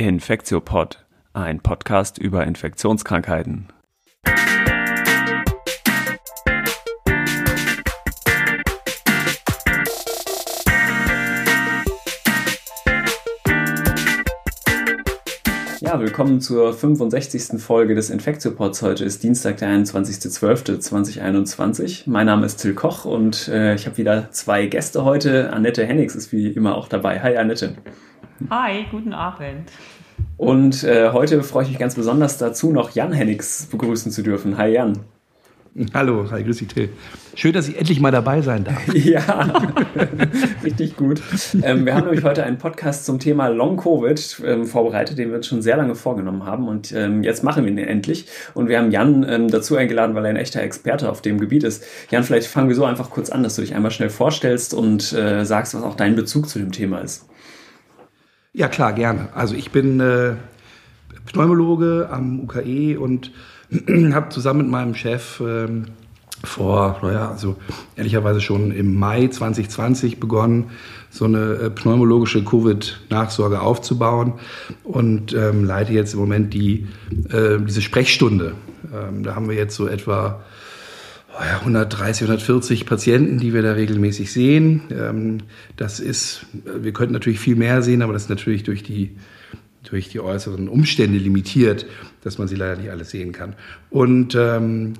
Infektiopod, ein Podcast über Infektionskrankheiten. Ja, willkommen zur 65. Folge des Infektiopods. Heute ist Dienstag, der 21.12.2021. Mein Name ist Till Koch und äh, ich habe wieder zwei Gäste heute. Annette Hennigs ist wie immer auch dabei. Hi Annette. Hi, guten Abend. Und äh, heute freue ich mich ganz besonders dazu, noch Jan Hennigs begrüßen zu dürfen. Hi Jan. Hallo, hi, grüß dich Till. Schön, dass ich endlich mal dabei sein darf. ja, richtig gut. Ähm, wir haben nämlich heute einen Podcast zum Thema Long Covid ähm, vorbereitet, den wir uns schon sehr lange vorgenommen haben. Und ähm, jetzt machen wir ihn endlich. Und wir haben Jan ähm, dazu eingeladen, weil er ein echter Experte auf dem Gebiet ist. Jan, vielleicht fangen wir so einfach kurz an, dass du dich einmal schnell vorstellst und äh, sagst, was auch dein Bezug zu dem Thema ist. Ja, klar, gerne. Also ich bin äh, Pneumologe am UKE und habe zusammen mit meinem Chef ähm, vor, naja, also ehrlicherweise schon im Mai 2020 begonnen, so eine äh, pneumologische Covid-Nachsorge aufzubauen und ähm, leite jetzt im Moment die, äh, diese Sprechstunde. Ähm, da haben wir jetzt so etwa 130, 140 Patienten, die wir da regelmäßig sehen. Ähm, das ist, wir könnten natürlich viel mehr sehen, aber das ist natürlich durch die durch die äußeren Umstände limitiert, dass man sie leider nicht alles sehen kann. Und ähm,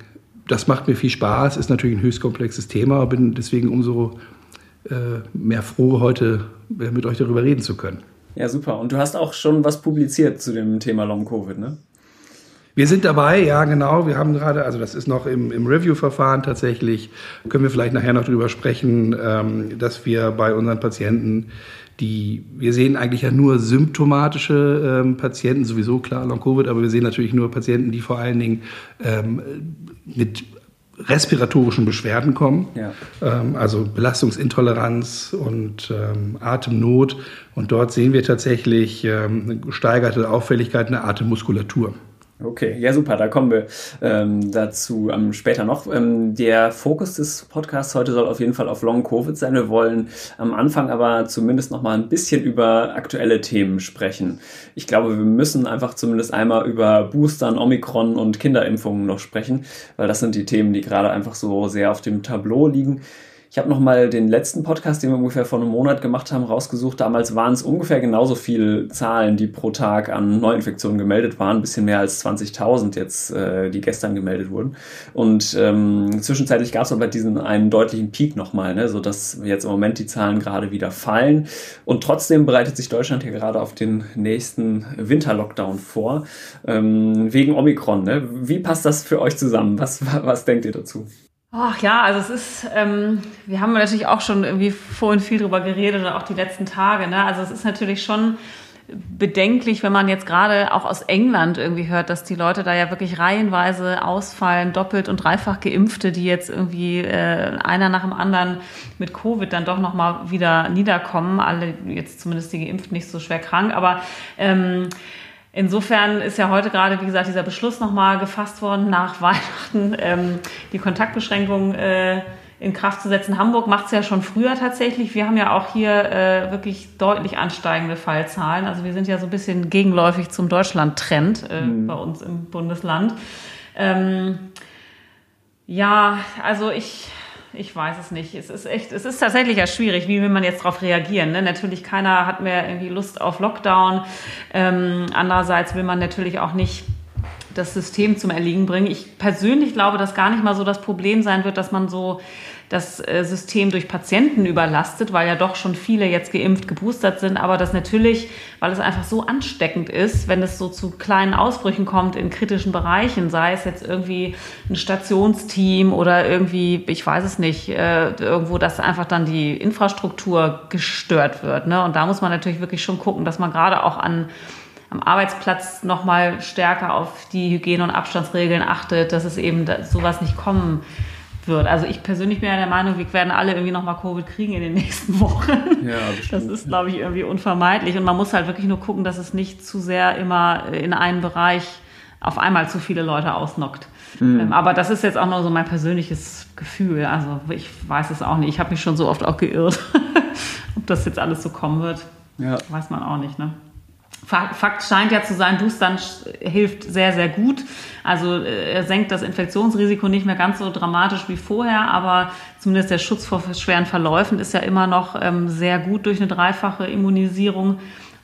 das macht mir viel Spaß, ist natürlich ein höchst komplexes Thema, bin deswegen umso äh, mehr froh, heute äh, mit euch darüber reden zu können. Ja, super. Und du hast auch schon was publiziert zu dem Thema Long Covid, ne? Wir sind dabei, ja genau. Wir haben gerade, also das ist noch im, im Review-Verfahren tatsächlich, können wir vielleicht nachher noch drüber sprechen, ähm, dass wir bei unseren Patienten die, wir sehen eigentlich ja nur symptomatische ähm, Patienten, sowieso klar Long-Covid, aber wir sehen natürlich nur Patienten, die vor allen Dingen ähm, mit respiratorischen Beschwerden kommen, ja. ähm, also Belastungsintoleranz und ähm, Atemnot. Und dort sehen wir tatsächlich ähm, eine gesteigerte Auffälligkeit in der Atemmuskulatur. Okay, ja super, da kommen wir ähm, dazu ähm, später noch. Ähm, der Fokus des Podcasts heute soll auf jeden Fall auf Long Covid sein. Wir wollen am Anfang aber zumindest noch mal ein bisschen über aktuelle Themen sprechen. Ich glaube, wir müssen einfach zumindest einmal über Boostern, Omikron und Kinderimpfungen noch sprechen, weil das sind die Themen, die gerade einfach so sehr auf dem Tableau liegen. Ich habe noch mal den letzten Podcast, den wir ungefähr vor einem Monat gemacht haben, rausgesucht. Damals waren es ungefähr genauso viele Zahlen, die pro Tag an Neuinfektionen gemeldet waren. Ein bisschen mehr als 20.000 jetzt, äh, die gestern gemeldet wurden. Und ähm, zwischenzeitlich gab es aber diesen einen deutlichen Peak nochmal, ne? sodass jetzt im Moment die Zahlen gerade wieder fallen. Und trotzdem bereitet sich Deutschland hier gerade auf den nächsten Winterlockdown vor, ähm, wegen Omikron. Ne? Wie passt das für euch zusammen? Was, was denkt ihr dazu? Ach ja, also es ist, ähm, wir haben natürlich auch schon irgendwie vorhin viel drüber geredet und auch die letzten Tage. Ne? Also es ist natürlich schon bedenklich, wenn man jetzt gerade auch aus England irgendwie hört, dass die Leute da ja wirklich reihenweise ausfallen, doppelt und dreifach geimpfte, die jetzt irgendwie äh, einer nach dem anderen mit Covid dann doch nochmal wieder niederkommen. Alle jetzt zumindest die Geimpften nicht so schwer krank, aber ähm, Insofern ist ja heute gerade, wie gesagt, dieser Beschluss nochmal gefasst worden, nach Weihnachten ähm, die Kontaktbeschränkungen äh, in Kraft zu setzen. Hamburg macht es ja schon früher tatsächlich. Wir haben ja auch hier äh, wirklich deutlich ansteigende Fallzahlen. Also wir sind ja so ein bisschen gegenläufig zum Deutschland-Trend äh, mhm. bei uns im Bundesland. Ähm, ja, also ich ich weiß es nicht. Es ist echt, es ist tatsächlich ja schwierig. Wie will man jetzt darauf reagieren? Ne? Natürlich keiner hat mehr irgendwie Lust auf Lockdown. Ähm, andererseits will man natürlich auch nicht das System zum Erliegen bringen. Ich persönlich glaube, dass gar nicht mal so das Problem sein wird, dass man so das äh, System durch Patienten überlastet, weil ja doch schon viele jetzt geimpft, geboostert sind, aber das natürlich, weil es einfach so ansteckend ist, wenn es so zu kleinen Ausbrüchen kommt in kritischen Bereichen, sei es jetzt irgendwie ein Stationsteam oder irgendwie, ich weiß es nicht, äh, irgendwo, dass einfach dann die Infrastruktur gestört wird. Ne? Und da muss man natürlich wirklich schon gucken, dass man gerade auch an am Arbeitsplatz noch mal stärker auf die Hygiene- und Abstandsregeln achtet, dass es eben sowas nicht kommen wird. Also ich persönlich bin ja der Meinung, wir werden alle irgendwie nochmal Covid kriegen in den nächsten Wochen. Ja, bestimmt. Das ist, glaube ich, irgendwie unvermeidlich. Und man muss halt wirklich nur gucken, dass es nicht zu sehr immer in einen Bereich auf einmal zu viele Leute ausnockt. Mhm. aber das ist jetzt auch nur so mein persönliches Gefühl. Also ich weiß es auch nicht. Ich habe mich schon so oft auch geirrt. Ob das jetzt alles so kommen wird, ja. weiß man auch nicht. Ne? Fakt scheint ja zu sein, Boostern hilft sehr, sehr gut. Also äh, er senkt das Infektionsrisiko nicht mehr ganz so dramatisch wie vorher, aber zumindest der Schutz vor schweren Verläufen ist ja immer noch ähm, sehr gut durch eine dreifache Immunisierung.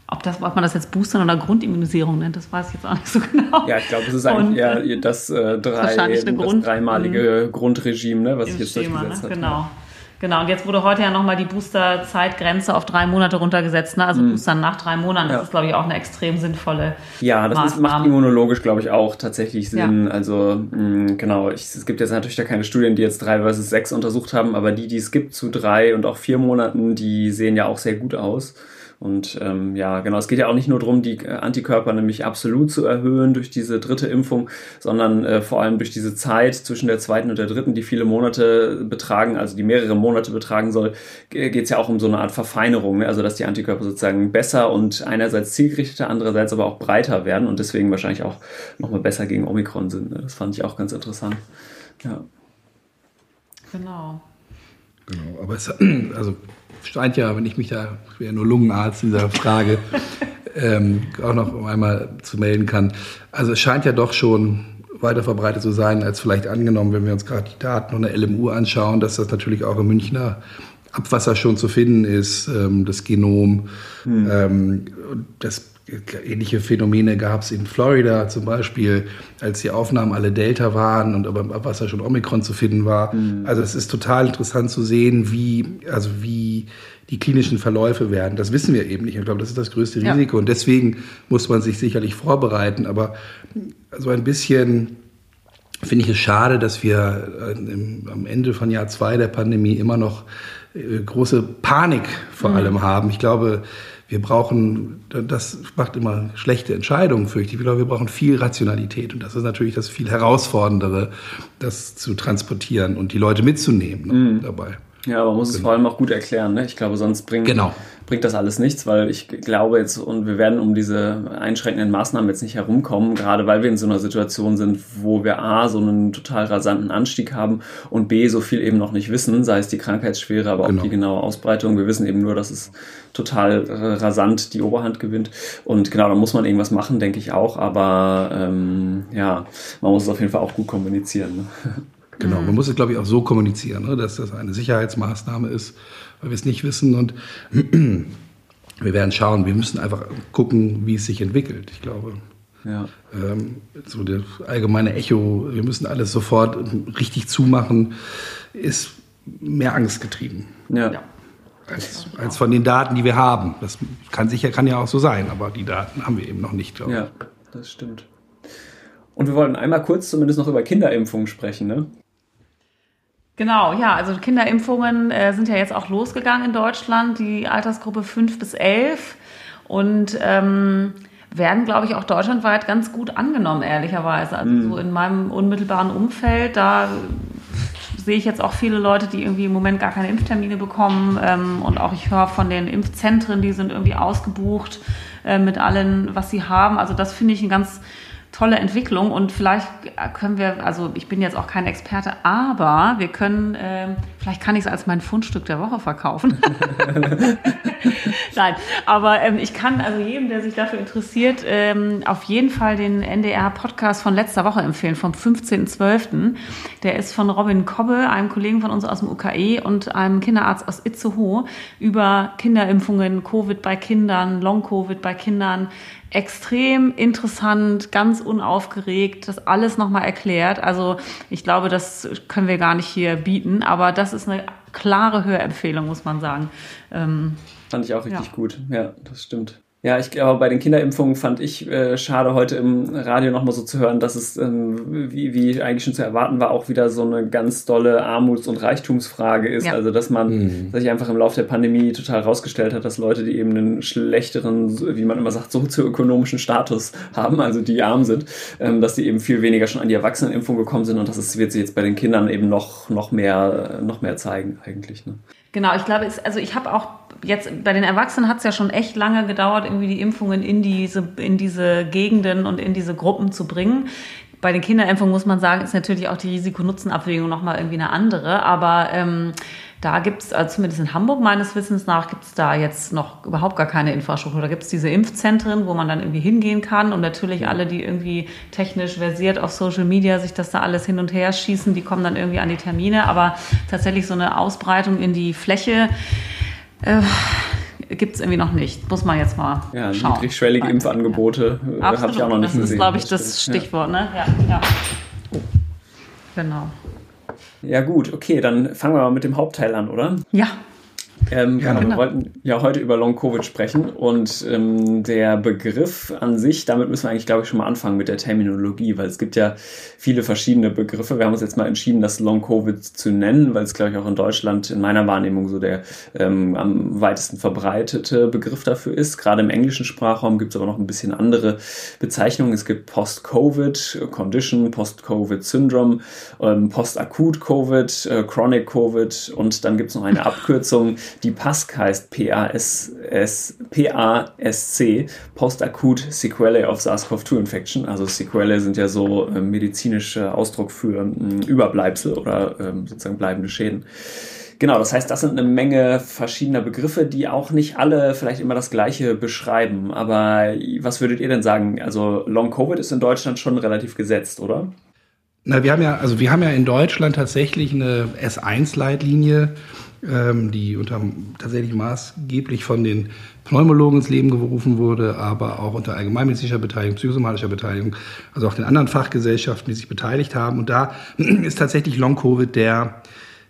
Ob, das, ob man das jetzt Boostern oder Grundimmunisierung nennt, das weiß ich jetzt auch nicht so genau. Ja, ich glaube, es ist eigentlich eher das, äh, drei, das Grund, dreimalige Grundregime, ne, was sich jetzt Schema, durchgesetzt ne? hat. Genau. Genau, und jetzt wurde heute ja nochmal die Booster-Zeitgrenze auf drei Monate runtergesetzt. Ne? Also mhm. Boostern nach drei Monaten, das ja. ist, glaube ich, auch eine extrem sinnvolle Ja, das ist, macht immunologisch, glaube ich, auch tatsächlich Sinn. Ja. Also mh, genau, ich, es gibt jetzt natürlich da keine Studien, die jetzt drei versus sechs untersucht haben, aber die, die es gibt zu drei und auch vier Monaten, die sehen ja auch sehr gut aus. Und ähm, ja, genau, es geht ja auch nicht nur darum, die äh, Antikörper nämlich absolut zu erhöhen durch diese dritte Impfung, sondern äh, vor allem durch diese Zeit zwischen der zweiten und der dritten, die viele Monate betragen, also die mehrere Monate betragen soll, geht es ja auch um so eine Art Verfeinerung, ne? also dass die Antikörper sozusagen besser und einerseits zielgerichteter, andererseits aber auch breiter werden und deswegen wahrscheinlich auch nochmal besser gegen Omikron sind. Ne? Das fand ich auch ganz interessant. Ja. Genau. Genau, aber es, also scheint ja, wenn ich mich da, ich wäre nur Lungenarzt dieser Frage, ähm, auch noch einmal zu melden kann. Also es scheint ja doch schon weiter verbreitet zu sein, als vielleicht angenommen, wenn wir uns gerade die Daten von der LMU anschauen, dass das natürlich auch im Münchner Abwasser schon zu finden ist, ähm, das Genom. Hm. Ähm, das ähnliche Phänomene gab es in Florida zum Beispiel, als die Aufnahmen alle Delta waren und aber im Abwasser schon Omikron zu finden war. Mhm. Also es ist total interessant zu sehen, wie, also wie die klinischen Verläufe werden. Das wissen wir eben nicht. Ich glaube, das ist das größte Risiko. Ja. Und deswegen muss man sich sicherlich vorbereiten. Aber so ein bisschen finde ich es schade, dass wir äh, im, am Ende von Jahr zwei der Pandemie immer noch äh, große Panik vor mhm. allem haben. Ich glaube, wir brauchen, das macht immer schlechte Entscheidungen, fürchte ich. Ich glaube, wir brauchen viel Rationalität. Und das ist natürlich das viel herausforderndere, das zu transportieren und die Leute mitzunehmen ne, mhm. dabei. Ja, aber man muss genau. es vor allem auch gut erklären. Ne? Ich glaube, sonst bringt, genau. bringt das alles nichts, weil ich glaube jetzt, und wir werden um diese einschränkenden Maßnahmen jetzt nicht herumkommen, gerade weil wir in so einer Situation sind, wo wir A, so einen total rasanten Anstieg haben und B, so viel eben noch nicht wissen, sei es die Krankheitsschwere, aber genau. auch die genaue Ausbreitung. Wir wissen eben nur, dass es total rasant die Oberhand gewinnt. Und genau, da muss man irgendwas machen, denke ich auch. Aber ähm, ja, man muss es auf jeden Fall auch gut kommunizieren. Ne? Genau, mhm. man muss es, glaube ich, auch so kommunizieren, ne, dass das eine Sicherheitsmaßnahme ist, weil wir es nicht wissen. Und wir werden schauen, wir müssen einfach gucken, wie es sich entwickelt, ich glaube. Ja. Ähm, so das allgemeine Echo, wir müssen alles sofort richtig zumachen, ist mehr Angst getrieben. Ja. ja. Als, als, von den Daten, die wir haben. Das kann sicher, kann ja auch so sein, aber die Daten haben wir eben noch nicht, glaube ich. Ja, das stimmt. Und wir wollten einmal kurz zumindest noch über Kinderimpfungen sprechen, ne? Genau, ja, also Kinderimpfungen äh, sind ja jetzt auch losgegangen in Deutschland, die Altersgruppe 5 bis 11 und ähm, werden, glaube ich, auch deutschlandweit ganz gut angenommen, ehrlicherweise. Also mhm. so in meinem unmittelbaren Umfeld, da sehe ich jetzt auch viele Leute, die irgendwie im Moment gar keine Impftermine bekommen ähm, und auch ich höre von den Impfzentren, die sind irgendwie ausgebucht äh, mit allen, was sie haben. Also das finde ich ein ganz tolle Entwicklung und vielleicht können wir, also ich bin jetzt auch kein Experte, aber wir können, äh, vielleicht kann ich es als mein Fundstück der Woche verkaufen. Nein, aber ähm, ich kann also jedem, der sich dafür interessiert, ähm, auf jeden Fall den NDR-Podcast von letzter Woche empfehlen, vom 15.12. Der ist von Robin Kobbe, einem Kollegen von uns aus dem UKE und einem Kinderarzt aus Itzehoe über Kinderimpfungen, Covid bei Kindern, Long-Covid bei Kindern, extrem interessant, ganz unaufgeregt, das alles nochmal erklärt. Also ich glaube, das können wir gar nicht hier bieten, aber das ist eine klare Hörempfehlung, muss man sagen. Ähm, Fand ich auch richtig ja. gut. Ja, das stimmt. Ja, ich glaube, bei den Kinderimpfungen fand ich äh, schade, heute im Radio nochmal so zu hören, dass es, ähm, wie, wie eigentlich schon zu erwarten war, auch wieder so eine ganz dolle Armuts- und Reichtumsfrage ist. Ja. Also, dass man mhm. sich einfach im Laufe der Pandemie total rausgestellt hat, dass Leute, die eben einen schlechteren, wie man immer sagt, sozioökonomischen Status haben, also die arm sind, ähm, dass die eben viel weniger schon an die Erwachsenenimpfung gekommen sind und das wird sich jetzt bei den Kindern eben noch, noch mehr, noch mehr zeigen eigentlich. Ne? Genau, ich glaube, es, also ich habe auch jetzt bei den Erwachsenen hat es ja schon echt lange gedauert, irgendwie die Impfungen in diese, in diese Gegenden und in diese Gruppen zu bringen. Bei den Kinderimpfungen muss man sagen, ist natürlich auch die Risiko-Nutzen-Abwägung nochmal irgendwie eine andere. Aber ähm, da gibt es, also zumindest in Hamburg meines Wissens nach, gibt es da jetzt noch überhaupt gar keine Infrastruktur. Da gibt es diese Impfzentren, wo man dann irgendwie hingehen kann und natürlich alle, die irgendwie technisch versiert auf Social Media sich das da alles hin und her schießen, die kommen dann irgendwie an die Termine. Aber tatsächlich so eine Ausbreitung in die Fläche, äh, gibt es irgendwie noch nicht. Muss man jetzt mal ja, schauen. niedrigschwellige Impfangebote äh, habe ich auch noch nicht das gesehen. Das ist, glaube ich, das Stichwort, ja. ne? Ja, ja. Genau. Ja gut, okay, dann fangen wir mal mit dem Hauptteil an, oder? Ja. Ähm, ja, genau. Wir wollten ja heute über Long-Covid sprechen und ähm, der Begriff an sich, damit müssen wir eigentlich, glaube ich, schon mal anfangen mit der Terminologie, weil es gibt ja viele verschiedene Begriffe. Wir haben uns jetzt mal entschieden, das Long-Covid zu nennen, weil es, glaube ich, auch in Deutschland in meiner Wahrnehmung so der ähm, am weitesten verbreitete Begriff dafür ist. Gerade im englischen Sprachraum gibt es aber noch ein bisschen andere Bezeichnungen. Es gibt Post-Covid, Condition, Post-Covid Syndrome, ähm, Post-Akut-Covid, äh, Chronic Covid und dann gibt es noch eine Abkürzung, die PASC heißt PASC, Post-Akut Sequelae of SARS-CoV-2 Infection. Also Sequelae sind ja so äh, medizinische Ausdruck für äh, Überbleibsel oder äh, sozusagen bleibende Schäden. Genau, das heißt, das sind eine Menge verschiedener Begriffe, die auch nicht alle vielleicht immer das Gleiche beschreiben. Aber was würdet ihr denn sagen? Also Long Covid ist in Deutschland schon relativ gesetzt, oder? Na, wir haben ja, also wir haben ja in Deutschland tatsächlich eine S1-Leitlinie, ähm, die unter, tatsächlich maßgeblich von den Pneumologen ins Leben gerufen wurde, aber auch unter allgemeinmedizinischer Beteiligung, psychosomatischer Beteiligung, also auch den anderen Fachgesellschaften, die sich beteiligt haben. Und da ist tatsächlich Long-Covid der,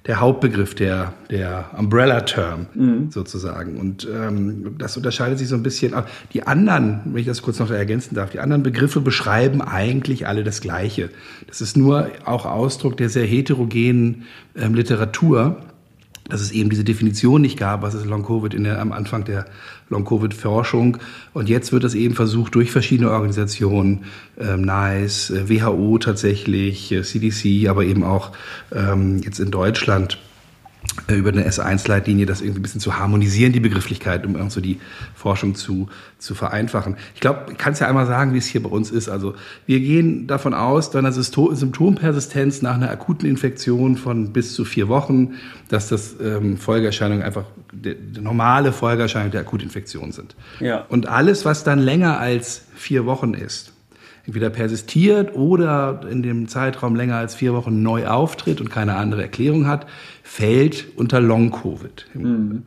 der Hauptbegriff, der, der Umbrella-Term mhm. sozusagen. Und ähm, das unterscheidet sich so ein bisschen. Die anderen, wenn ich das kurz noch ergänzen darf, die anderen Begriffe beschreiben eigentlich alle das Gleiche. Das ist nur auch Ausdruck der sehr heterogenen ähm, Literatur dass es eben diese Definition nicht gab, was ist Long-Covid in der, am Anfang der Long-Covid-Forschung. Und jetzt wird das eben versucht durch verschiedene Organisationen, ähm, NICE, WHO tatsächlich, CDC, äh, aber eben auch ähm, jetzt in Deutschland über eine S1-Leitlinie das irgendwie ein bisschen zu harmonisieren, die Begrifflichkeit, um irgendwie so die Forschung zu, zu vereinfachen. Ich glaube, ich kann es ja einmal sagen, wie es hier bei uns ist. Also wir gehen davon aus, bei einer Symptompersistenz nach einer akuten Infektion von bis zu vier Wochen, dass das ähm, Folgeerscheinungen einfach die, die normale Folgeerscheinungen der Akutinfektion sind. Ja. Und alles, was dann länger als vier Wochen ist, entweder persistiert oder in dem Zeitraum länger als vier Wochen neu auftritt und keine andere Erklärung hat, fällt unter Long-Covid. Mhm.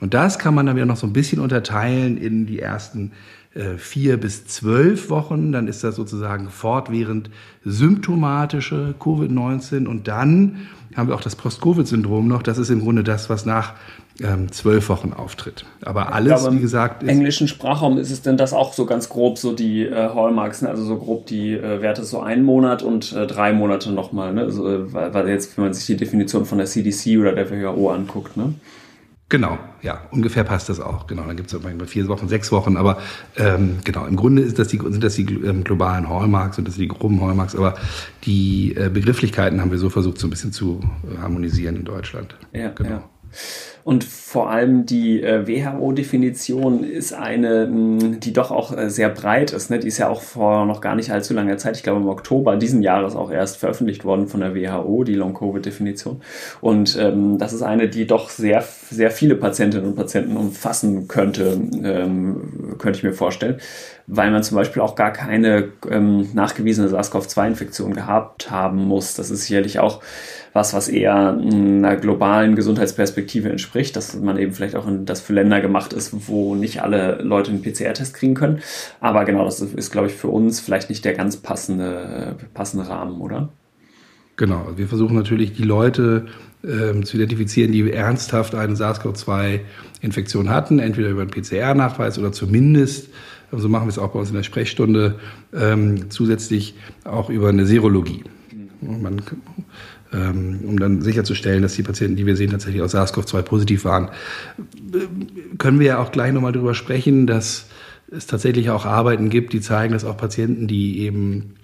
Und das kann man dann wieder noch so ein bisschen unterteilen in die ersten äh, vier bis zwölf Wochen. Dann ist das sozusagen fortwährend symptomatische Covid-19 und dann haben wir auch das Post-Covid-Syndrom noch. Das ist im Grunde das, was nach ähm, zwölf Wochen auftritt. Aber alles, glaube, wie gesagt, im englischen Sprachraum ist es denn das auch so ganz grob so die äh, Hallmarks, ne? also so grob die äh, Werte so ein Monat und äh, drei Monate nochmal, ne? also, äh, weil, weil jetzt, wenn man sich die Definition von der CDC oder der WHO anguckt, ne? Genau, ja, ungefähr passt das auch. Genau, dann gibt es manchmal vier Wochen, sechs Wochen, aber ähm, genau, im Grunde ist das die, sind das die ähm, globalen Hallmarks und das sind die groben Hallmarks, aber die äh, Begrifflichkeiten haben wir so versucht, so ein bisschen zu äh, harmonisieren in Deutschland. Ja, genau. Ja. Und vor allem die äh, WHO-Definition ist eine, mh, die doch auch äh, sehr breit ist. Ne? Die ist ja auch vor noch gar nicht allzu langer Zeit, ich glaube im Oktober diesen Jahres auch erst veröffentlicht worden von der WHO, die Long-Covid-Definition. Und ähm, das ist eine, die doch sehr, sehr viele Patientinnen und Patienten umfassen könnte, ähm, könnte ich mir vorstellen weil man zum Beispiel auch gar keine ähm, nachgewiesene SARS-CoV-2-Infektion gehabt haben muss. Das ist sicherlich auch was, was eher einer globalen Gesundheitsperspektive entspricht, dass man eben vielleicht auch in, das für Länder gemacht ist, wo nicht alle Leute einen PCR-Test kriegen können. Aber genau, das ist, glaube ich, für uns vielleicht nicht der ganz passende, passende Rahmen, oder? Genau, wir versuchen natürlich die Leute ähm, zu identifizieren, die ernsthaft eine SARS-CoV-2-Infektion hatten, entweder über einen PCR-Nachweis oder zumindest, so machen wir es auch bei uns in der Sprechstunde, ähm, zusätzlich auch über eine Serologie. Man ähm, um dann sicherzustellen, dass die Patienten, die wir sehen, tatsächlich aus SARS-CoV-2 positiv waren. Können wir ja auch gleich nochmal darüber sprechen, dass es tatsächlich auch Arbeiten gibt, die zeigen, dass auch Patienten, die eben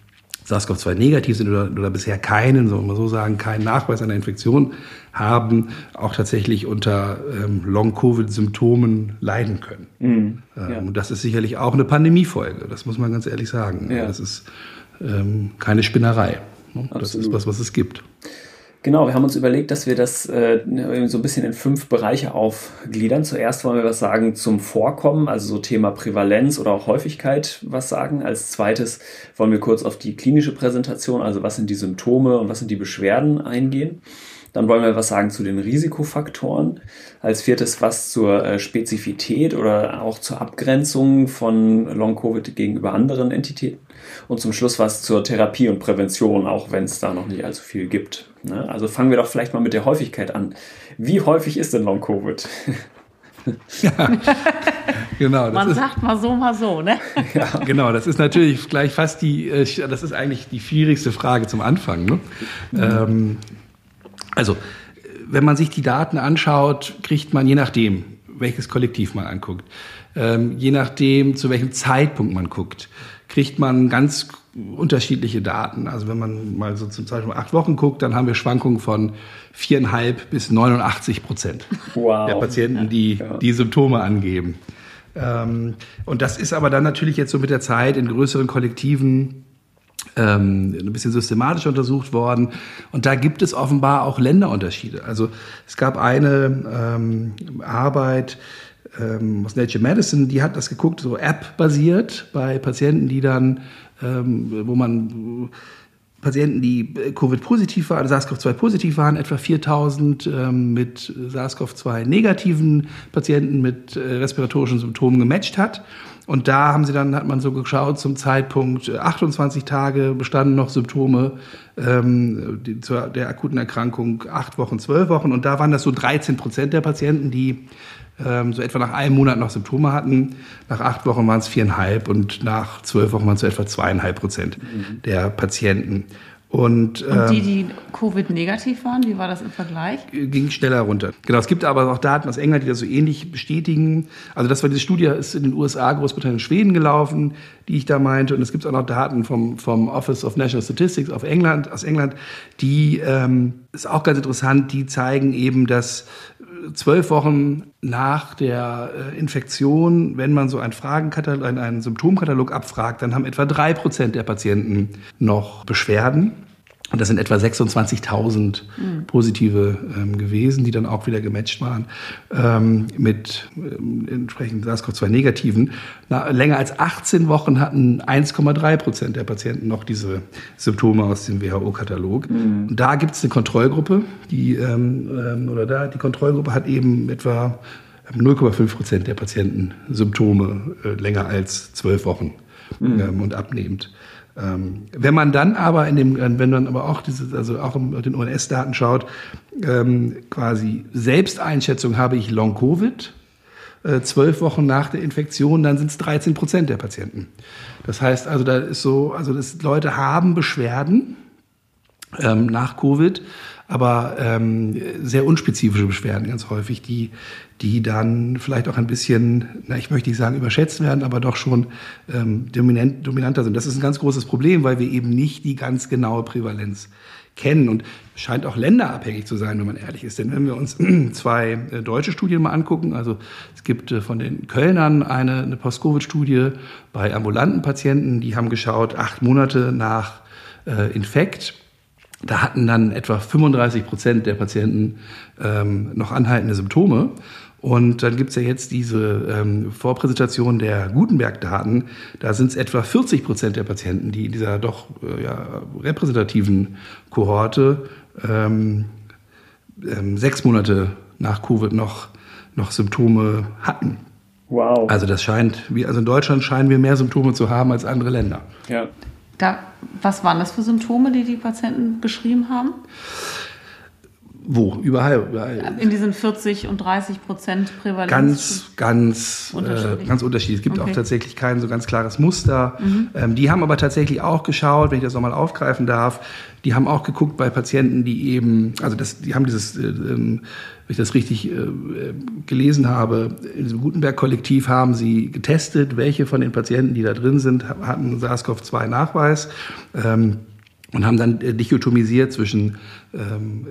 SARS-CoV-2 negativ sind oder, oder bisher keinen, soll man so sagen, keinen Nachweis einer Infektion haben, auch tatsächlich unter ähm, Long-Covid-Symptomen leiden können. Mhm, ja. ähm, das ist sicherlich auch eine Pandemiefolge, das muss man ganz ehrlich sagen. Ja. Das ist ähm, keine Spinnerei. Das ist was, was es gibt. Genau, wir haben uns überlegt, dass wir das äh, so ein bisschen in fünf Bereiche aufgliedern. Zuerst wollen wir was sagen zum Vorkommen, also so Thema Prävalenz oder auch Häufigkeit was sagen. Als zweites wollen wir kurz auf die klinische Präsentation, also was sind die Symptome und was sind die Beschwerden eingehen. Dann wollen wir was sagen zu den Risikofaktoren. Als viertes was zur äh, Spezifität oder auch zur Abgrenzung von Long-Covid gegenüber anderen Entitäten. Und zum Schluss was zur Therapie und Prävention, auch wenn es da noch nicht allzu viel gibt. Ne? Also fangen wir doch vielleicht mal mit der Häufigkeit an. Wie häufig ist denn Long-Covid? ja, genau. Man ist, sagt mal so, mal so, ne? Ja, genau. Das ist natürlich gleich fast die, äh, das ist eigentlich die schwierigste Frage zum Anfang. Ne? Mhm. Ähm, also, wenn man sich die Daten anschaut, kriegt man je nachdem, welches Kollektiv man anguckt, ähm, je nachdem, zu welchem Zeitpunkt man guckt, kriegt man ganz unterschiedliche Daten. Also wenn man mal so zum Beispiel acht Wochen guckt, dann haben wir Schwankungen von viereinhalb bis 89 Prozent wow. der Patienten, die die Symptome angeben. Ähm, und das ist aber dann natürlich jetzt so mit der Zeit in größeren Kollektiven ähm, ein bisschen systematisch untersucht worden. Und da gibt es offenbar auch Länderunterschiede. Also es gab eine ähm, Arbeit ähm, aus Nature Medicine, die hat das geguckt, so App-basiert bei Patienten, die dann, ähm, wo man Patienten, die Covid-positiv waren, SARS-CoV-2-positiv waren, etwa 4000 ähm, mit SARS-CoV-2 negativen Patienten mit äh, respiratorischen Symptomen gematcht hat. Und da haben sie dann, hat man so geschaut, zum Zeitpunkt 28 äh, Tage bestanden noch Symptome ähm, die, zur, der akuten Erkrankung, acht Wochen, zwölf Wochen. Und da waren das so 13 Prozent der Patienten, die so etwa nach einem Monat noch Symptome hatten. Nach acht Wochen waren es viereinhalb und nach zwölf Wochen waren es so etwa zweieinhalb Prozent mhm. der Patienten. Und, und die, ähm, die Covid-negativ waren, wie war das im Vergleich? Ging schneller runter. Genau, es gibt aber auch Daten aus England, die das so ähnlich bestätigen. Also das war diese Studie, ist in den USA, Großbritannien, Schweden gelaufen, die ich da meinte. Und es gibt auch noch Daten vom, vom Office of National Statistics auf England, aus England, die, ähm, ist auch ganz interessant, die zeigen eben, dass zwölf Wochen nach der äh, Infektion, wenn man so einen Fragenkatalog, einen Symptomkatalog abfragt, dann haben etwa drei Prozent der Patienten noch Beschwerden. Und das sind etwa 26.000 mhm. positive ähm, gewesen, die dann auch wieder gematcht waren ähm, mit ähm, entsprechend SARS-CoV-2 negativen. Na, länger als 18 Wochen hatten 1,3 Prozent der Patienten noch diese Symptome aus dem WHO-Katalog. Mhm. Und da gibt es eine Kontrollgruppe, die ähm, ähm, oder da die Kontrollgruppe hat eben etwa 0,5 Prozent der Patienten Symptome äh, länger als zwölf Wochen mhm. ähm, und abnehmend. Ähm, wenn man dann aber in dem, wenn man aber auch diese, also auch in den ONS-Daten schaut, ähm, quasi Selbsteinschätzung habe ich Long Covid, äh, zwölf Wochen nach der Infektion, dann sind es 13 Prozent der Patienten. Das heißt also, da ist so, also das, Leute haben Beschwerden ähm, nach Covid, aber ähm, sehr unspezifische Beschwerden ganz häufig, die, die dann vielleicht auch ein bisschen, na, ich möchte nicht sagen überschätzt werden, aber doch schon ähm, dominant, dominanter sind. Das ist ein ganz großes Problem, weil wir eben nicht die ganz genaue Prävalenz kennen und scheint auch länderabhängig zu sein, wenn man ehrlich ist. Denn wenn wir uns zwei äh, deutsche Studien mal angucken, also es gibt äh, von den Kölnern eine, eine Post-Covid-Studie bei ambulanten Patienten, die haben geschaut, acht Monate nach äh, Infekt da hatten dann etwa 35 Prozent der Patienten ähm, noch anhaltende Symptome. Und dann gibt's ja jetzt diese ähm, Vorpräsentation der Gutenberg-Daten. Da sind es etwa 40 Prozent der Patienten, die in dieser doch äh, ja, repräsentativen Kohorte ähm, ähm, sechs Monate nach Covid noch, noch Symptome hatten. Wow. Also das scheint, also in Deutschland scheinen wir mehr Symptome zu haben als andere Länder. Ja. Da, was waren das für Symptome, die die Patienten beschrieben haben? Wo? Überall, überall. In diesen 40 und 30 Prozent Prävalenz? Ganz, ganz unterschiedlich. Äh, ganz unterschiedlich. Es gibt okay. auch tatsächlich kein so ganz klares Muster. Mhm. Ähm, die haben aber tatsächlich auch geschaut, wenn ich das nochmal aufgreifen darf, die haben auch geguckt bei Patienten, die eben, also das, die haben dieses, äh, ähm, wenn ich das richtig äh, gelesen habe, in diesem Gutenberg-Kollektiv haben sie getestet, welche von den Patienten, die da drin sind, hatten SARS-CoV-2-Nachweis. Ähm, und haben dann äh, dichotomisiert zwischen ähm,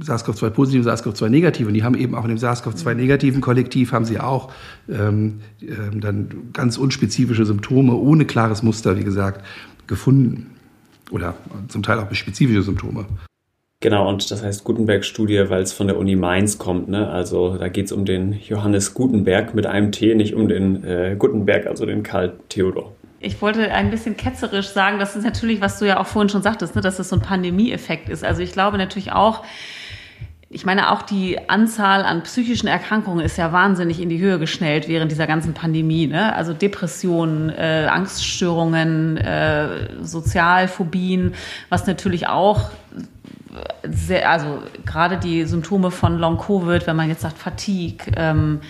SARS-CoV-2 positiv und SARS-CoV-2 negativ. Und die haben eben auch in dem SARS-CoV-2 negativen Kollektiv haben sie auch ähm, ähm, dann ganz unspezifische Symptome ohne klares Muster, wie gesagt, gefunden. Oder zum Teil auch spezifische Symptome. Genau, und das heißt Gutenberg-Studie, weil es von der Uni Mainz kommt. Ne? Also da geht es um den Johannes Gutenberg mit einem T, nicht um den äh, Gutenberg, also den Karl Theodor. Ich wollte ein bisschen ketzerisch sagen, das ist natürlich, was du ja auch vorhin schon sagtest, ne, dass das so ein Pandemie-Effekt ist. Also ich glaube natürlich auch, ich meine, auch die Anzahl an psychischen Erkrankungen ist ja wahnsinnig in die Höhe geschnellt während dieser ganzen Pandemie. Ne? Also Depressionen, äh, Angststörungen, äh, Sozialphobien, was natürlich auch sehr, also gerade die Symptome von Long-Covid, wenn man jetzt sagt Fatigue, ähm,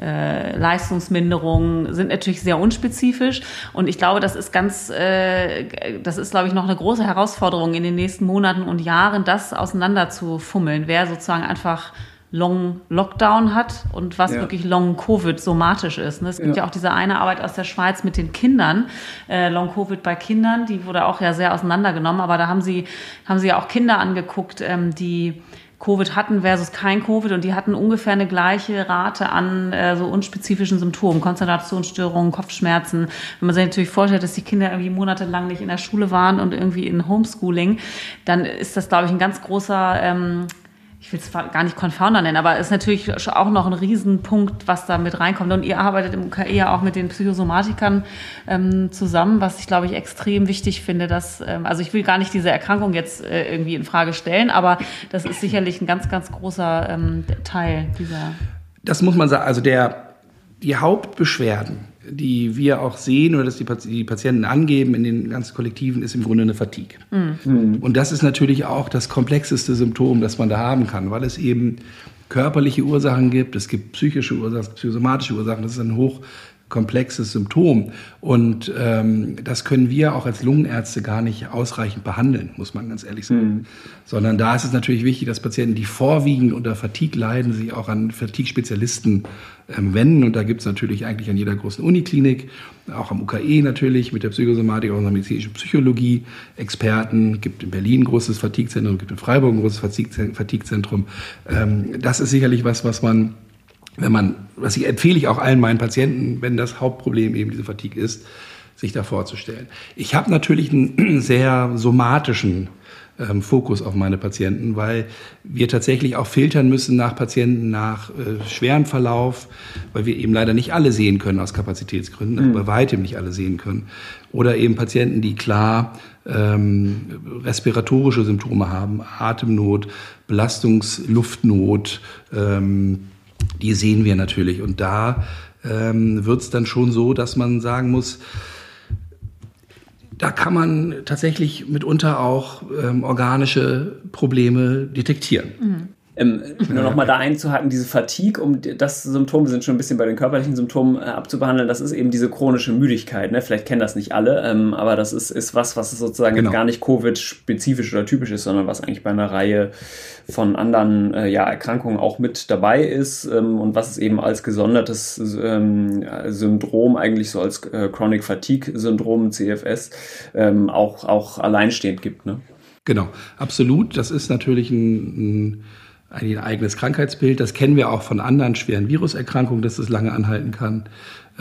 äh, Leistungsminderung, sind natürlich sehr unspezifisch. Und ich glaube, das ist ganz, äh, das ist, glaube ich, noch eine große Herausforderung in den nächsten Monaten und Jahren, das auseinander zu fummeln. Wer sozusagen einfach Long Lockdown hat und was ja. wirklich Long Covid somatisch ist. Ne? Es gibt ja. ja. auch diese eine Arbeit aus der Schweiz mit den Kindern, äh, Long Covid bei Kindern, die wurde auch ja sehr auseinandergenommen, aber da haben sie, haben sie ja auch Kinder angeguckt, ähm, die Covid hatten versus kein Covid und die hatten ungefähr eine gleiche Rate an äh, so unspezifischen Symptomen, Konzentrationsstörungen, Kopfschmerzen. Wenn man sich natürlich vorstellt, dass die Kinder irgendwie monatelang nicht in der Schule waren und irgendwie in Homeschooling, dann ist das, glaube ich, ein ganz großer ähm, ich will es gar nicht Confounder nennen, aber ist natürlich auch noch ein Riesenpunkt, was da mit reinkommt. Und ihr arbeitet im UKE ja auch mit den Psychosomatikern ähm, zusammen, was ich, glaube ich, extrem wichtig finde. Dass, ähm, also ich will gar nicht diese Erkrankung jetzt äh, irgendwie in Frage stellen, aber das ist sicherlich ein ganz, ganz großer ähm, Teil dieser. Das muss man sagen. Also der, die Hauptbeschwerden die wir auch sehen oder dass die, die, Patienten angeben in den ganzen Kollektiven, ist im Grunde eine Fatigue. Mhm. Und das ist natürlich auch das komplexeste Symptom, das man da haben kann, weil es eben körperliche Ursachen gibt, es gibt psychische Ursachen, psychosomatische Ursachen. Das ist ein hoch komplexes Symptom. Und ähm, das können wir auch als Lungenärzte gar nicht ausreichend behandeln, muss man ganz ehrlich sagen. Mhm. Sondern da ist es natürlich wichtig, dass Patienten, die vorwiegend unter Fatigue leiden, sich auch an Fatigue-Spezialisten ähm, wenden. Und da gibt es natürlich eigentlich an jeder großen Uniklinik, auch am UKE natürlich, mit der Psychosomatik, auch in der medizinischen Psychologie, Experten, gibt in Berlin ein großes Fatigue-Zentrum, gibt in Freiburg ein großes Fatigue-Zentrum. Ähm, das ist sicherlich was, was man wenn man, was ich empfehle ich auch allen meinen Patienten, wenn das Hauptproblem eben diese Fatigue ist, sich da vorzustellen. Ich habe natürlich einen sehr somatischen ähm, Fokus auf meine Patienten, weil wir tatsächlich auch filtern müssen nach Patienten nach äh, schweren Verlauf, weil wir eben leider nicht alle sehen können aus Kapazitätsgründen, mhm. bei weitem nicht alle sehen können. Oder eben Patienten, die klar ähm, respiratorische Symptome haben, Atemnot, Belastungsluftnot, ähm, die sehen wir natürlich. Und da ähm, wird es dann schon so, dass man sagen muss, da kann man tatsächlich mitunter auch ähm, organische Probleme detektieren. Mhm. Ähm, nur noch mal da einzuhaken, diese Fatigue, um das Symptom, wir sind schon ein bisschen bei den körperlichen Symptomen äh, abzubehandeln, das ist eben diese chronische Müdigkeit. Ne? Vielleicht kennen das nicht alle, ähm, aber das ist, ist was, was sozusagen genau. gar nicht Covid-spezifisch oder typisch ist, sondern was eigentlich bei einer Reihe von anderen äh, ja, Erkrankungen auch mit dabei ist ähm, und was es eben als gesondertes ähm, Syndrom, eigentlich so als äh, Chronic Fatigue Syndrom, CFS, ähm, auch, auch alleinstehend gibt. Ne? Genau, absolut. Das ist natürlich ein, ein ein eigenes Krankheitsbild. Das kennen wir auch von anderen schweren Viruserkrankungen, dass es lange anhalten kann.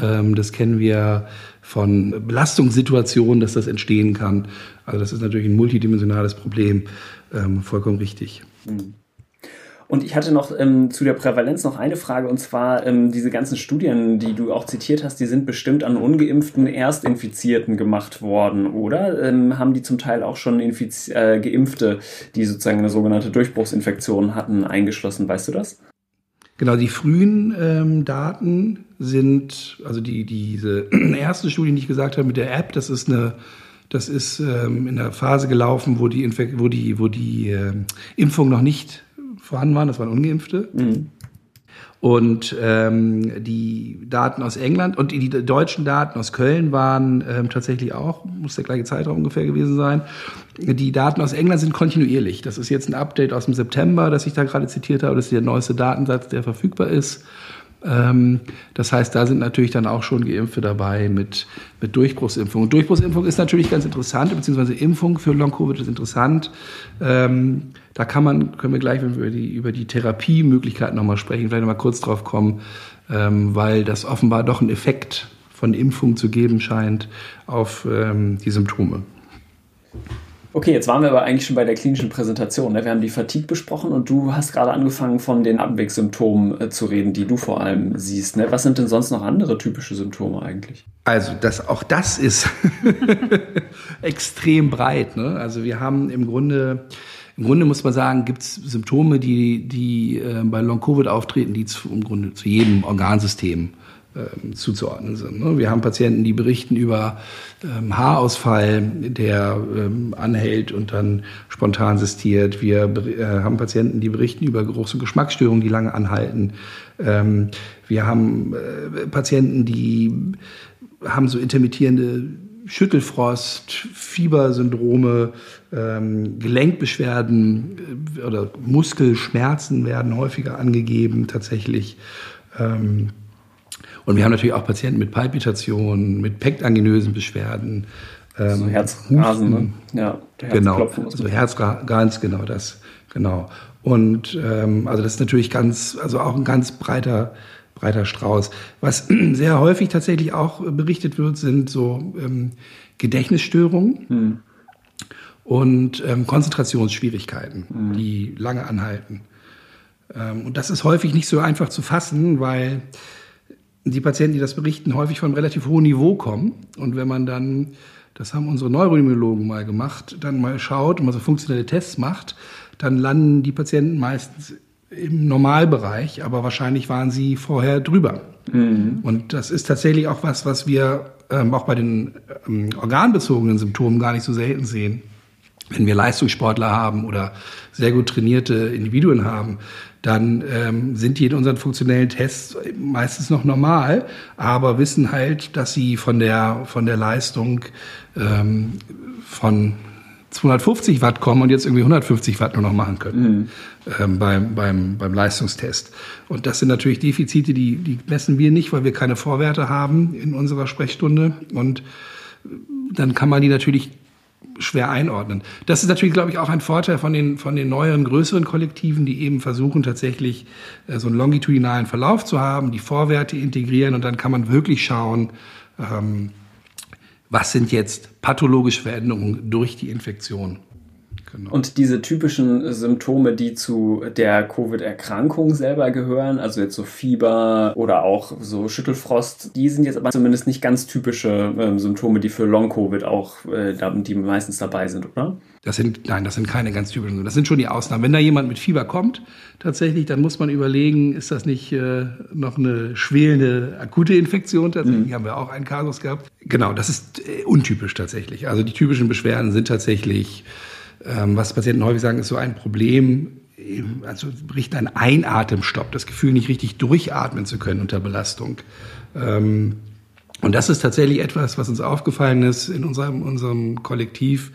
Ähm, das kennen wir von Belastungssituationen, dass das entstehen kann. Also das ist natürlich ein multidimensionales Problem, ähm, vollkommen richtig. Mhm. Und ich hatte noch ähm, zu der Prävalenz noch eine Frage, und zwar ähm, diese ganzen Studien, die du auch zitiert hast, die sind bestimmt an ungeimpften Erstinfizierten gemacht worden, oder? Ähm, haben die zum Teil auch schon Infiz äh, Geimpfte, die sozusagen eine sogenannte Durchbruchsinfektion hatten, eingeschlossen? Weißt du das? Genau, die frühen ähm, Daten sind, also die, diese erste Studie, die ich gesagt habe mit der App, das ist eine das ist ähm, in der Phase gelaufen, wo die, Infek wo die, wo die äh, Impfung noch nicht vorhanden waren, das waren Ungeimpfte. Mhm. Und ähm, die Daten aus England und die, deutschen Daten aus Köln waren ähm, tatsächlich auch, muss der gleiche Zeitraum ungefähr gewesen sein. Die Daten aus England sind kontinuierlich. Das ist jetzt ein Update aus dem September, das ich da gerade zitiert habe. Das ist der neueste Datensatz, der verfügbar ist. Ähm, das heißt, da sind natürlich dann auch schon Geimpfte dabei mit, mit Durchbruchsimpfung. Und Durchbruchsimpfung ist natürlich ganz interessant, beziehungsweise Impfung für Long-Covid ist interessant. Ähm, da kann man, können wir gleich, wenn wir über die, über die Therapiemöglichkeiten nochmal sprechen, vielleicht nochmal kurz drauf kommen, ähm, weil das offenbar doch einen Effekt von Impfung zu geben scheint auf die Symptome. Okay, jetzt waren wir aber eigentlich schon bei der klinischen Präsentation. Ne? Wir haben die Fatigue besprochen und du hast gerade angefangen, von den Atemwegssymptomen äh, zu reden, die du vor allem siehst. Ne? Was sind denn sonst noch andere typische Symptome eigentlich? Also das, auch das ist extrem breit. Ne? Also wir haben im Grunde im Grunde muss man sagen, gibt es Symptome, die, die äh, bei Long-Covid auftreten, die zu, im Grunde zu jedem Organsystem ähm, zuzuordnen sind. Ne? Wir haben Patienten, die berichten über ähm, Haarausfall, der ähm, anhält und dann spontan sistiert. Wir äh, haben Patienten, die berichten über Geruchs- und Geschmacksstörungen, die lange anhalten. wir haben äh, Patienten, die haben so intermittierende Schüttelfrost, Fiebersyndrome, ähm, Gelenkbeschwerden äh, oder Muskelschmerzen werden häufiger angegeben tatsächlich. Ähm, und wir haben natürlich auch Patienten mit Palpitationen, mit pektangenösen Beschwerden. Ähm, so Herzrasen, ne? Ja, genau, also Herzrasen, ganz genau das, genau. Und ähm, also das ist natürlich ganz, also auch ein ganz breiter, breiter Strauß. Was sehr häufig tatsächlich auch berichtet wird, sind so ähm, Gedächtnisstörungen. Hm. Und ähm, Konzentrationsschwierigkeiten, hm. die lange anhalten. Ähm, und das ist häufig nicht so einfach zu fassen, weil die Patienten, die das berichten, häufig von einem relativ hohen Niveau kommen. Und wenn man dann, das haben unsere Neuroimmunologen mal gemacht, dann mal schaut und mal so funktionelle Tests macht, dann landen die Patienten meistens im Normalbereich, aber wahrscheinlich waren sie vorher drüber. Mhm. Und das ist tatsächlich auch was, was wir ähm, auch bei den ähm, organbezogenen Symptomen gar nicht so selten sehen. Wenn wir Leistungssportler haben oder sehr gut trainierte Individuen haben, dann ähm, sind die in unseren funktionellen Tests meistens noch normal, aber wissen halt, dass sie von der, von der Leistung ähm, von 250 Watt kommen und jetzt irgendwie 150 Watt nur noch machen können mhm. ähm, beim, beim, beim Leistungstest. Und das sind natürlich Defizite, die, die messen wir nicht, weil wir keine Vorwerte haben in unserer Sprechstunde. Und dann kann man die natürlich schwer einordnen. Das ist natürlich, glaube ich, auch ein Vorteil von den, von den neueren, größeren Kollektiven, die eben versuchen, tatsächlich äh, so einen longitudinalen Verlauf zu haben, die Vorwerte integrieren und dann kann man wirklich schauen, ähm, was sind jetzt pathologische Veränderungen durch die Infektion. Genau. Und diese typischen Symptome, die zu der Covid-Erkrankung selber gehören, also jetzt so Fieber oder auch so Schüttelfrost, die sind jetzt aber zumindest nicht ganz typische äh, Symptome, die für Long-Covid auch, äh, die meistens dabei sind, oder? Das sind, nein, das sind keine ganz typischen. Das sind schon die Ausnahmen. Wenn da jemand mit Fieber kommt, tatsächlich, dann muss man überlegen, ist das nicht äh, noch eine schwelende akute Infektion? Tatsächlich mhm. haben wir auch einen Kasus gehabt. Genau, das ist äh, untypisch tatsächlich. Also die typischen Beschwerden sind tatsächlich ähm, was Patienten häufig sagen, ist so ein Problem, also bricht ein Einatemstopp, das Gefühl, nicht richtig durchatmen zu können unter Belastung. Ähm, und das ist tatsächlich etwas, was uns aufgefallen ist in unserem, unserem Kollektiv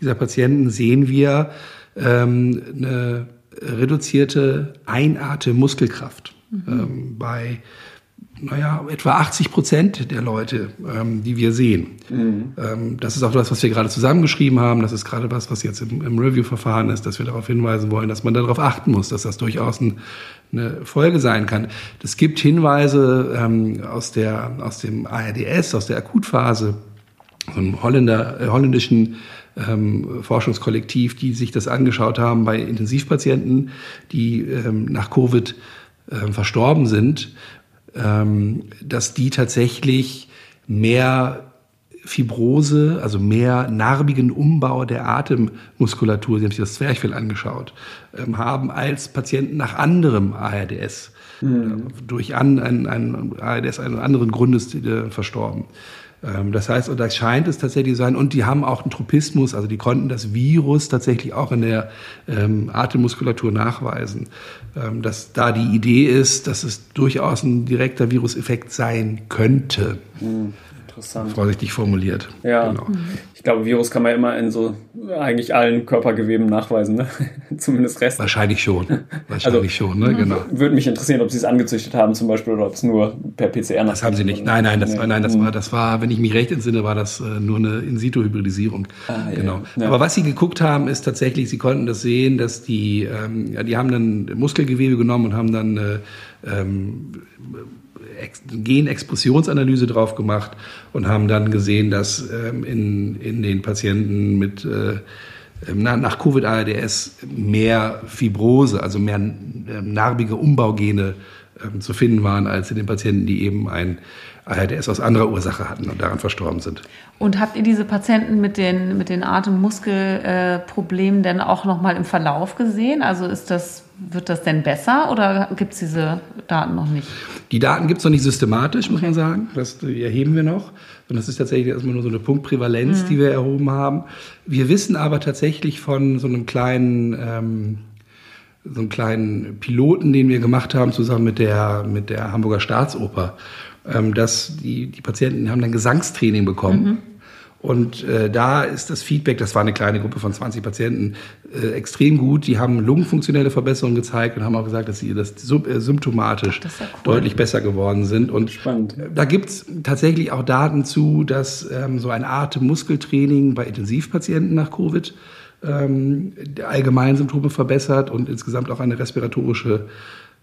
dieser Patienten, sehen wir ähm, eine reduzierte Einatemmuskelkraft mhm. ähm, bei naja, etwa 80 Prozent der Leute, ähm, die wir sehen. Mhm. Ähm, das ist auch das, was wir gerade zusammengeschrieben haben. Das ist gerade was, was jetzt im, im Review-Verfahren ist, dass wir darauf hinweisen wollen, dass man darauf achten muss, dass das durchaus ein, eine Folge sein kann. Es gibt Hinweise ähm, aus, der, aus dem ARDS, aus der Akutphase, so einem Holländer, äh, holländischen ähm, Forschungskollektiv, die sich das angeschaut haben bei Intensivpatienten, die ähm, nach Covid äh, verstorben sind ähm, dass die tatsächlich mehr Fibrose, also mehr narbigen Umbau der Atemmuskulatur, Sie haben sich das Zwerchfell angeschaut, ähm, haben als Patienten nach anderem ARDS, mhm. durch an, ein, ein ARDS einen anderen Grundes äh, verstorben. Ähm, das heißt, und das scheint es tatsächlich zu sein, und die haben auch einen Tropismus, also die konnten das Virus tatsächlich auch in der ähm, Atemmuskulatur nachweisen. Ähm, dass da die Idee ist, dass es durchaus ein direkter Viruseffekt sein könnte. Mhm. Interessant. Vorsichtig formuliert. Ja, genau. Ich glaube, Virus kann man immer in so eigentlich allen Körpergeweben nachweisen, ne? zumindest Rest. Wahrscheinlich schon. Wahrscheinlich also, schon, ne? genau. Würde mich interessieren, ob Sie es angezüchtet haben zum Beispiel oder ob es nur per PCR Das haben Sie nicht. Nein, nein, das, nee. war, nein das, war, das war, wenn ich mich recht entsinne, war das äh, nur eine In-situ-Hybridisierung. Ah, genau. Ja. Aber was Sie geguckt haben, ist tatsächlich, Sie konnten das sehen, dass die, ähm, ja, die haben dann Muskelgewebe genommen und haben dann äh, ähm, Genexpressionsanalyse drauf gemacht und haben dann gesehen, dass ähm, in, in den Patienten mit äh, ähm, nach Covid-ARDS mehr Fibrose, also mehr ähm, narbige Umbaugene ähm, zu finden waren, als in den Patienten, die eben ein ARDS aus anderer Ursache hatten und daran verstorben sind. Und habt ihr diese Patienten mit den, mit den Atemmuskelproblemen denn auch nochmal im Verlauf gesehen? Also ist das, wird das denn besser oder gibt es diese Daten noch nicht? Die Daten gibt es noch nicht systematisch, muss man sagen. Das erheben wir noch. Und das ist tatsächlich erstmal nur so eine Punktprävalenz, mhm. die wir erhoben haben. Wir wissen aber tatsächlich von so einem kleinen, ähm, so einem kleinen Piloten, den wir gemacht haben, zusammen mit der, mit der Hamburger Staatsoper, ähm, dass die, die Patienten haben dann Gesangstraining bekommen. Mhm. Und äh, da ist das Feedback, das war eine kleine Gruppe von 20 Patienten, äh, extrem gut. Die haben lungenfunktionelle Verbesserungen gezeigt und haben auch gesagt, dass sie das äh, symptomatisch ja cool. deutlich besser geworden sind. Und Spannend. da gibt's tatsächlich auch Daten zu, dass ähm, so ein Atemmuskeltraining bei Intensivpatienten nach Covid ähm, allgemein Symptome verbessert und insgesamt auch eine respiratorische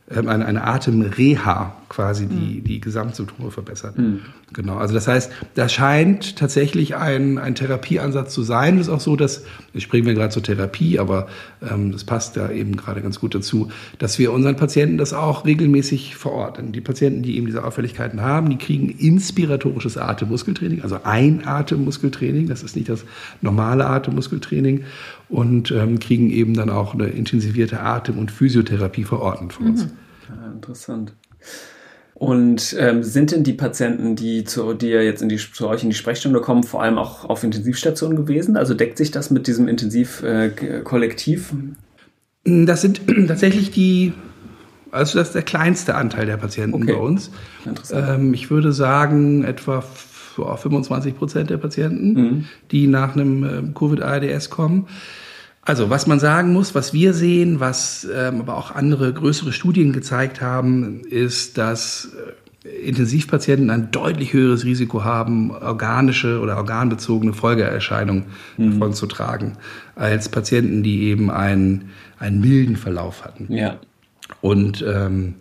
eine, eine Atemreha quasi die, mhm. die Gesamtsymptome verbessert. Mhm. Genau. Also das heißt, das scheint tatsächlich ein, ein Therapieansatz zu sein. Es ist auch so, dass, jetzt sprechen wir gerade zur Therapie, aber ähm, das passt da eben gerade ganz gut dazu, dass wir unseren Patienten das auch regelmäßig verorten. Die Patienten, die eben diese Auffälligkeiten haben, die kriegen inspiratorisches Atemmuskeltraining, also ein Atemmuskeltraining. Das ist nicht das normale Atemmuskeltraining und ähm, kriegen eben dann auch eine intensivierte Atem- und Physiotherapie verordnet von uns. Mhm. Ja, interessant. Und ähm, sind denn die Patienten, die zu dir jetzt in die, zu euch in die Sprechstunde kommen, vor allem auch auf Intensivstationen gewesen? Also deckt sich das mit diesem Intensivkollektiv? Äh, das sind tatsächlich die, also das ist der kleinste Anteil der Patienten okay. bei uns. Ähm, ich würde sagen, etwa 25 Prozent der Patienten, mhm. die nach einem äh, Covid-ARDS kommen. Also was man sagen muss, was wir sehen, was ähm, aber auch andere größere Studien gezeigt haben, ist, dass äh, Intensivpatienten ein deutlich höheres Risiko haben, organische oder organbezogene Folgeerscheinungen mhm. davon zu tragen, als Patienten, die eben einen, einen milden Verlauf hatten. Ja. Und ähm,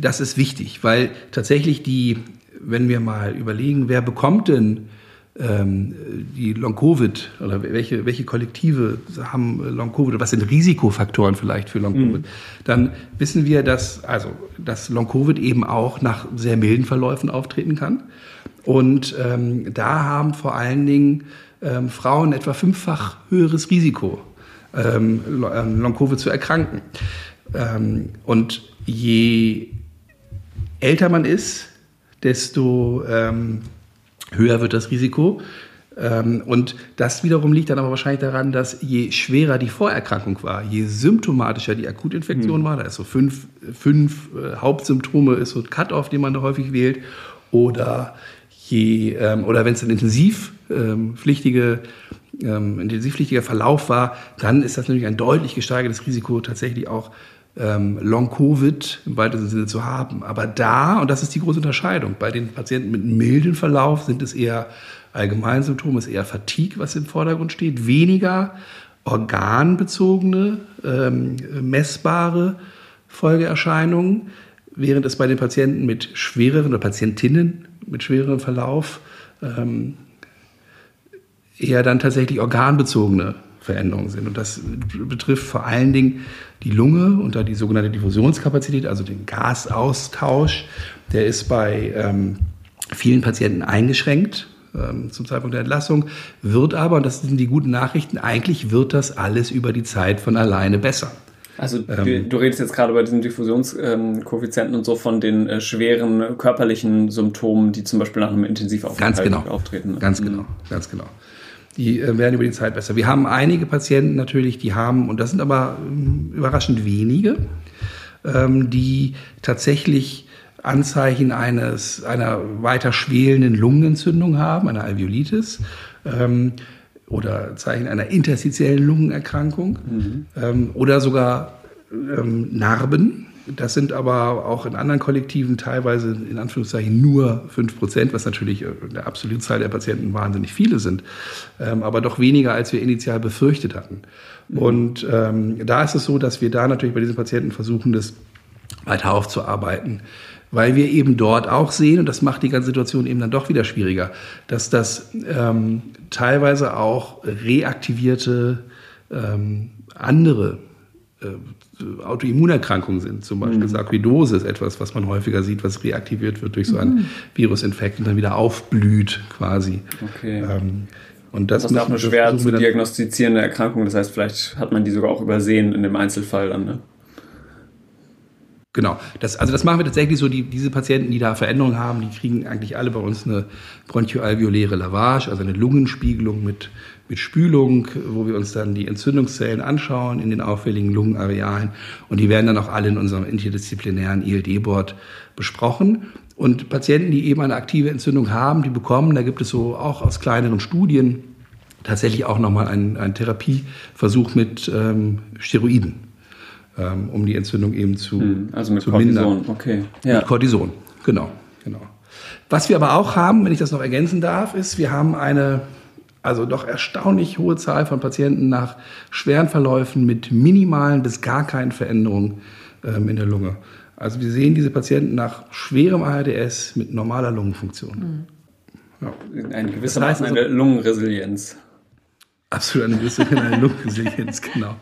das ist wichtig, weil tatsächlich die, wenn wir mal überlegen, wer bekommt denn die Long-Covid oder welche, welche Kollektive haben Long-Covid oder was sind Risikofaktoren vielleicht für Long-Covid, mhm. dann wissen wir, dass, also, dass Long-Covid eben auch nach sehr milden Verläufen auftreten kann. Und ähm, da haben vor allen Dingen ähm, Frauen etwa fünffach höheres Risiko, ähm, ähm Long-Covid zu erkranken. Ähm, und je älter man ist, desto ähm, höher wird das Risiko. Ähm, und das wiederum liegt dann aber wahrscheinlich daran, dass je schwerer die Vorerkrankung war, je symptomatischer die Akutinfektion mhm. war, da ist so fünf, fünf äh, Hauptsymptome, ist so ein Cut-off, den man da häufig wählt, oder je, ähm, oder wenn es ein intensivpflichtige ähm, intensivpflichtiger Verlauf war, dann ist das natürlich ein deutlich gesteigertes Risiko, tatsächlich auch ähm, Long-Covid im weitesten Sinne zu haben. Aber da, und das ist die große Unterscheidung, bei den Patienten mit milden Verlauf sind es eher Allgemeinsymptome, ist eher Fatigue, was im Vordergrund steht, weniger organbezogene, ähm, messbare Folgeerscheinungen, während es bei den Patienten mit schwereren oder Patientinnen mit schwererem Verlauf ähm, eher dann tatsächlich organbezogene Veränderungen sind. Und das betrifft vor allen Dingen die Lunge und da die sogenannte Diffusionskapazität, also den Gasaustausch. Der ist bei ähm, vielen Patienten eingeschränkt ähm, zum Zeitpunkt der Entlassung, wird aber, und das sind die guten Nachrichten, eigentlich wird das alles über die Zeit von alleine besser. Also du, ähm, du redest jetzt gerade bei diesen Diffusionskoeffizienten und so von den äh, schweren körperlichen Symptomen, die zum Beispiel nach einem Intensivaufenthalt ganz genau, auftreten. Ne? Ganz genau, ganz genau die äh, werden über die Zeit besser. Wir haben einige Patienten natürlich, die haben, und das sind aber ähm, überraschend wenige, ähm, die tatsächlich Anzeichen eines, einer weiter schwelenden Lungenentzündung haben, einer Alveolitis ähm, oder Zeichen einer interstitiellen Lungenerkrankung mhm. oder sogar Narben das sind aber auch in anderen Kollektiven teilweise in Anführungszeichen nur 5 Prozent, was natürlich in der Absolutzahl der Patienten wahnsinnig viele sind, ähm, aber doch weniger, als wir initial befürchtet hatten. Mhm. Und ähm, da ist es so, dass wir da natürlich bei diesen Patienten versuchen, das weiter aufzuarbeiten. weil wir eben dort auch sehen, und das macht die ganze Situation eben dann doch wieder schwieriger, dass das ähm, teilweise auch reaktivierte ähm, andere äh, Autoimmunerkrankungen sind. Zum Beispiel mhm. Sarkoidose ist etwas, was man häufiger sieht, was reaktiviert wird durch so einen mhm. Virusinfekt und dann wieder aufblüht quasi. Okay. Ähm, und das, das ist auch eine schwer zu diagnostizierende Erkrankung. Das heißt, vielleicht hat man die sogar auch übersehen in dem Einzelfall dann. Ne? Genau. Das, also das machen wir tatsächlich so, die, diese Patienten, die da Veränderungen haben, die kriegen eigentlich alle bei uns eine bronchoalveoläre Lavage, also eine Lungenspiegelung mit, mit Spülung, wo wir uns dann die Entzündungszellen anschauen in den auffälligen Lungenarealen. Und die werden dann auch alle in unserem interdisziplinären ILD-Board besprochen. Und Patienten, die eben eine aktive Entzündung haben, die bekommen, da gibt es so auch aus kleineren Studien tatsächlich auch nochmal einen, einen Therapieversuch mit ähm, Steroiden ähm, um die Entzündung eben zu, hm, also mit zu Cortison. mindern. Okay. Ja. Mit Cortison, genau, genau. Was wir aber auch haben, wenn ich das noch ergänzen darf, ist, wir haben eine also doch erstaunlich hohe Zahl von Patienten nach schweren Verläufen mit minimalen bis gar keinen Veränderungen ähm, in der Lunge. Also wir sehen diese Patienten nach schwerem ARDS mit normaler Lungenfunktion. Mhm. Ja. Eine gewisse das heißt also, eine Lungenresilienz. Absolut eine gewisse Lungenresilienz, genau.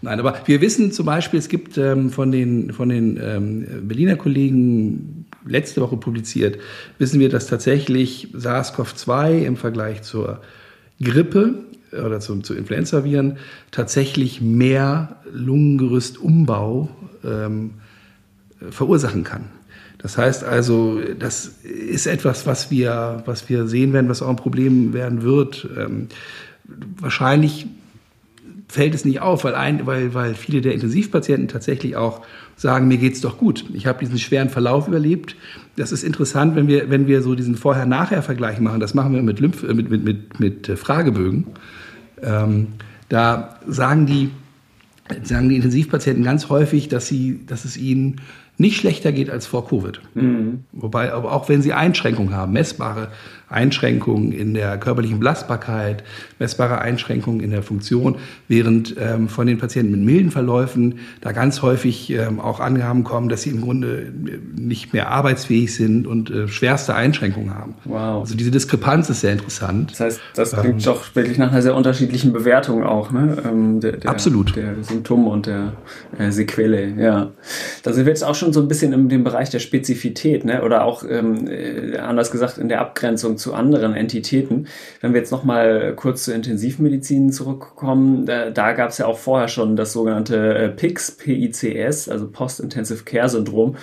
Nein, aber wir wissen zum Beispiel, es gibt ähm, von den, von den ähm, Berliner Kollegen letzte Woche publiziert, wissen wir, dass tatsächlich SARS-CoV-2 im Vergleich zur Grippe oder zu, zu Influenzaviren tatsächlich mehr Lungengerüstumbau ähm, verursachen kann. Das heißt also, das ist etwas, was wir, was wir sehen werden, was auch ein Problem werden wird. Ähm, wahrscheinlich fällt es nicht auf, weil, ein, weil, weil viele der Intensivpatienten tatsächlich auch sagen, mir geht's doch gut. Ich habe diesen schweren Verlauf überlebt. Das ist interessant, wenn wir, wenn wir so diesen Vorher-Nachher-Vergleich machen. Das machen wir mit, Lymph, äh, mit, mit, mit, mit äh, Fragebögen. Ähm, da sagen die, sagen die Intensivpatienten ganz häufig, dass, sie, dass es ihnen nicht schlechter geht als vor Covid. Mhm. Wobei, aber auch wenn sie Einschränkungen haben, messbare Einschränkungen in der körperlichen Belastbarkeit, messbare Einschränkungen in der Funktion, während ähm, von den Patienten mit milden Verläufen da ganz häufig ähm, auch Angaben kommen, dass sie im Grunde nicht mehr arbeitsfähig sind und äh, schwerste Einschränkungen haben. Wow. Also diese Diskrepanz ist sehr interessant. Das heißt, das klingt ähm, doch wirklich nach einer sehr unterschiedlichen Bewertung auch, ne? Ähm, der, der, absolut. Der Symptome und der äh, Sequelle, ja. Da sind wir jetzt auch schon so ein bisschen in dem Bereich der Spezifität, ne? Oder auch ähm, äh, anders gesagt in der Abgrenzung zu anderen Entitäten. Wenn wir jetzt nochmal kurz zur Intensivmedizin zurückkommen, da, da gab es ja auch vorher schon das sogenannte äh, PICS, PICS, also Post-Intensive Care Syndrom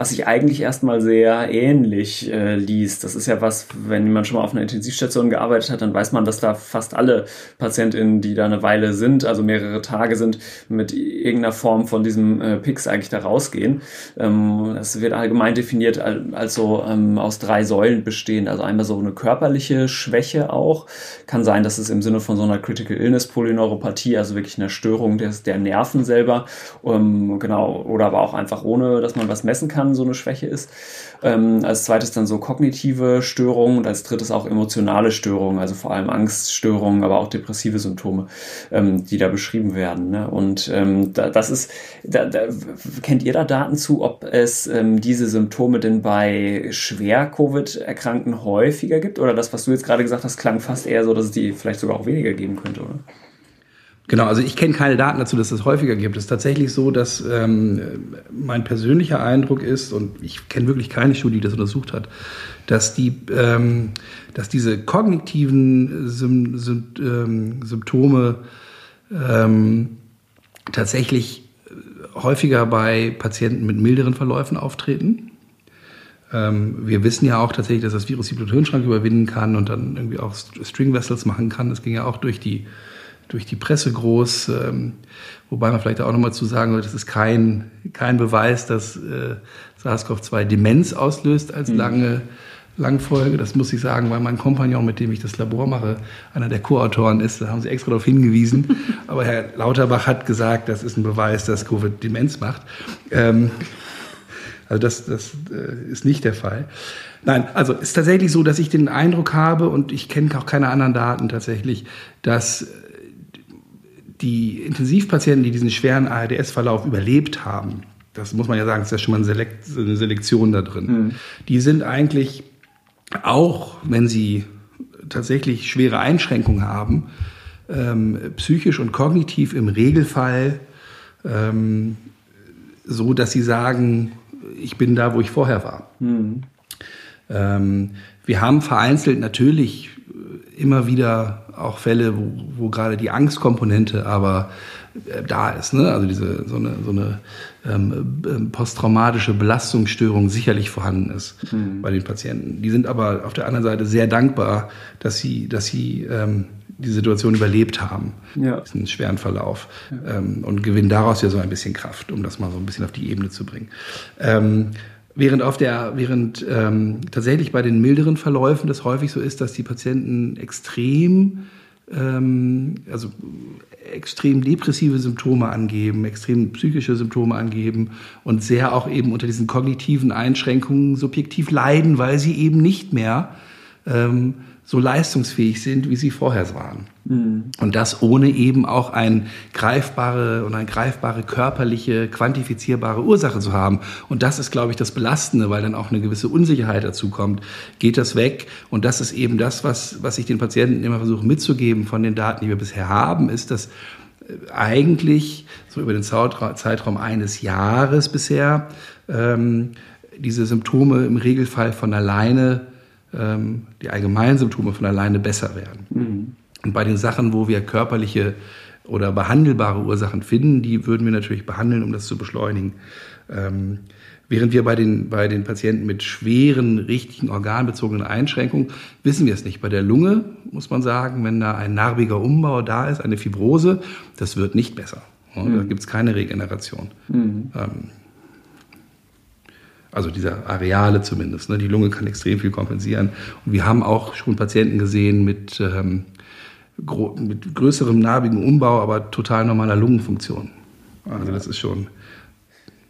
was sich eigentlich erstmal sehr ähnlich äh, liest. Das ist ja was, wenn man schon mal auf einer Intensivstation gearbeitet hat, dann weiß man, dass da fast alle PatientInnen, die da eine Weile sind, also mehrere Tage sind, mit irgendeiner Form von diesem äh, PIX eigentlich da rausgehen. Ähm, das wird allgemein definiert als so ähm, aus drei Säulen bestehend. Also einmal so eine körperliche Schwäche auch. Kann sein, dass es im Sinne von so einer Critical Illness Polyneuropathie, also wirklich einer Störung des, der Nerven selber, ähm, genau, oder aber auch einfach ohne, dass man was messen kann, so eine Schwäche ist. Ähm, als zweites dann so kognitive Störungen und als drittes auch emotionale Störungen, also vor allem Angststörungen, aber auch depressive Symptome, ähm, die da beschrieben werden. Ne? Und ähm, da, das ist, da, da, kennt ihr da Daten zu, ob es ähm, diese Symptome denn bei schwer Covid-Erkrankten häufiger gibt? Oder das, was du jetzt gerade gesagt hast, klang fast eher so, dass es die vielleicht sogar auch weniger geben könnte, oder? Genau, also ich kenne keine Daten dazu, dass es häufiger gibt. Es ist tatsächlich so, dass ähm, mein persönlicher Eindruck ist, und ich kenne wirklich keine Studie, die das untersucht hat, dass, die, ähm, dass diese kognitiven Sym Sym ähm, Symptome ähm, tatsächlich häufiger bei Patienten mit milderen Verläufen auftreten. Ähm, wir wissen ja auch tatsächlich, dass das Virus die Blut-Hirn-Schrank überwinden kann und dann irgendwie auch String Vessels machen kann. Das ging ja auch durch die durch die Presse groß. Ähm, wobei man vielleicht auch nochmal zu sagen sollte, das ist kein, kein Beweis, dass äh, SARS-CoV-2 Demenz auslöst als mhm. lange Langfolge. Das muss ich sagen, weil mein Kompagnon, mit dem ich das Labor mache, einer der Co-Autoren ist. Da haben sie extra darauf hingewiesen. Aber Herr Lauterbach hat gesagt, das ist ein Beweis, dass Covid Demenz macht. Ähm, also das, das äh, ist nicht der Fall. Nein, also es ist tatsächlich so, dass ich den Eindruck habe, und ich kenne auch keine anderen Daten tatsächlich, dass die Intensivpatienten, die diesen schweren ARDS-Verlauf überlebt haben, das muss man ja sagen, ist ja schon mal eine, Selekt, eine Selektion da drin. Mhm. Die sind eigentlich auch, wenn sie tatsächlich schwere Einschränkungen haben, ähm, psychisch und kognitiv im Regelfall ähm, so, dass sie sagen, ich bin da, wo ich vorher war. Mhm. Ähm, wir haben vereinzelt natürlich immer wieder auch Fälle, wo, wo gerade die Angstkomponente aber äh, da ist. Ne? Also diese so eine, so eine ähm, ähm, posttraumatische Belastungsstörung sicherlich vorhanden ist mhm. bei den Patienten. Die sind aber auf der anderen Seite sehr dankbar, dass sie, dass sie ähm, die Situation überlebt haben, ja. diesen schweren Verlauf ja. ähm, und gewinnen daraus ja so ein bisschen Kraft, um das mal so ein bisschen auf die Ebene zu bringen. Ähm, Während auf der, während ähm, tatsächlich bei den milderen Verläufen das häufig so ist, dass die Patienten extrem, ähm, also extrem depressive Symptome angeben, extrem psychische Symptome angeben und sehr auch eben unter diesen kognitiven Einschränkungen subjektiv leiden, weil sie eben nicht mehr ähm, so leistungsfähig sind, wie sie vorher waren. Mhm. Und das ohne eben auch eine greifbare und eine greifbare körperliche, quantifizierbare Ursache zu haben. Und das ist, glaube ich, das Belastende, weil dann auch eine gewisse Unsicherheit dazu kommt. Geht das weg? Und das ist eben das, was, was ich den Patienten immer versuche mitzugeben von den Daten, die wir bisher haben, ist, dass äh, eigentlich so über den Zeitraum eines Jahres bisher ähm, diese Symptome im Regelfall von alleine ähm, die allgemeinen Symptome von alleine besser werden. Mhm. Und bei den Sachen, wo wir körperliche oder behandelbare Ursachen finden, die würden wir natürlich behandeln, um das zu beschleunigen. Ähm, während wir bei den, bei den Patienten mit schweren, richtigen organbezogenen Einschränkungen wissen wir es nicht. Bei der Lunge muss man sagen, wenn da ein narbiger Umbau da ist, eine Fibrose, das wird nicht besser. Mhm. Da gibt es keine Regeneration. Mhm. Ähm, also dieser Areale zumindest. Ne? Die Lunge kann extrem viel kompensieren. Und wir haben auch schon Patienten gesehen mit, ähm, mit größerem narbigen Umbau, aber total normaler Lungenfunktion. Also das ist schon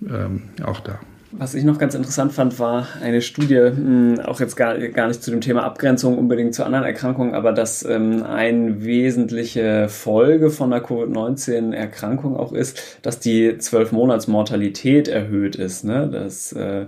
ähm, auch da. Was ich noch ganz interessant fand, war eine Studie, hm, auch jetzt gar, gar nicht zu dem Thema Abgrenzung unbedingt zu anderen Erkrankungen, aber dass ähm, eine wesentliche Folge von einer Covid-19-Erkrankung auch ist, dass die 12-Monats-Mortalität erhöht ist. Ne? Das äh,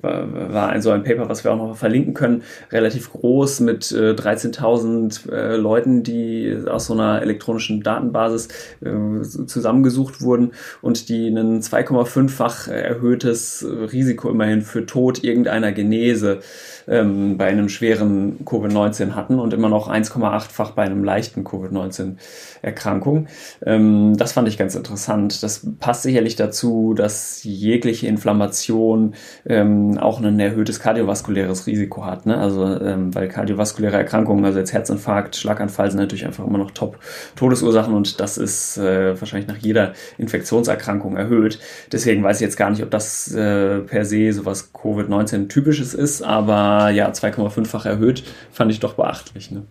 war ein, so ein Paper, was wir auch noch verlinken können, relativ groß mit äh, 13.000 äh, Leuten, die aus so einer elektronischen Datenbasis äh, zusammengesucht wurden und die ein 2,5-fach erhöhtes Risiko immerhin für Tod irgendeiner Genese ähm, bei einem schweren Covid-19 hatten und immer noch 1,8-fach bei einem leichten Covid-19-Erkrankung. Ähm, das fand ich ganz interessant. Das passt sicherlich dazu, dass jegliche Inflammation ähm, auch ein erhöhtes kardiovaskuläres Risiko hat. Ne? Also ähm, weil kardiovaskuläre Erkrankungen, also jetzt Herzinfarkt, Schlaganfall sind natürlich einfach immer noch Top-Todesursachen und das ist äh, wahrscheinlich nach jeder Infektionserkrankung erhöht. Deswegen weiß ich jetzt gar nicht, ob das äh, per se sowas Covid-19 typisches ist, aber ja 2,5-fach erhöht, fand ich doch beachtlich. Ne?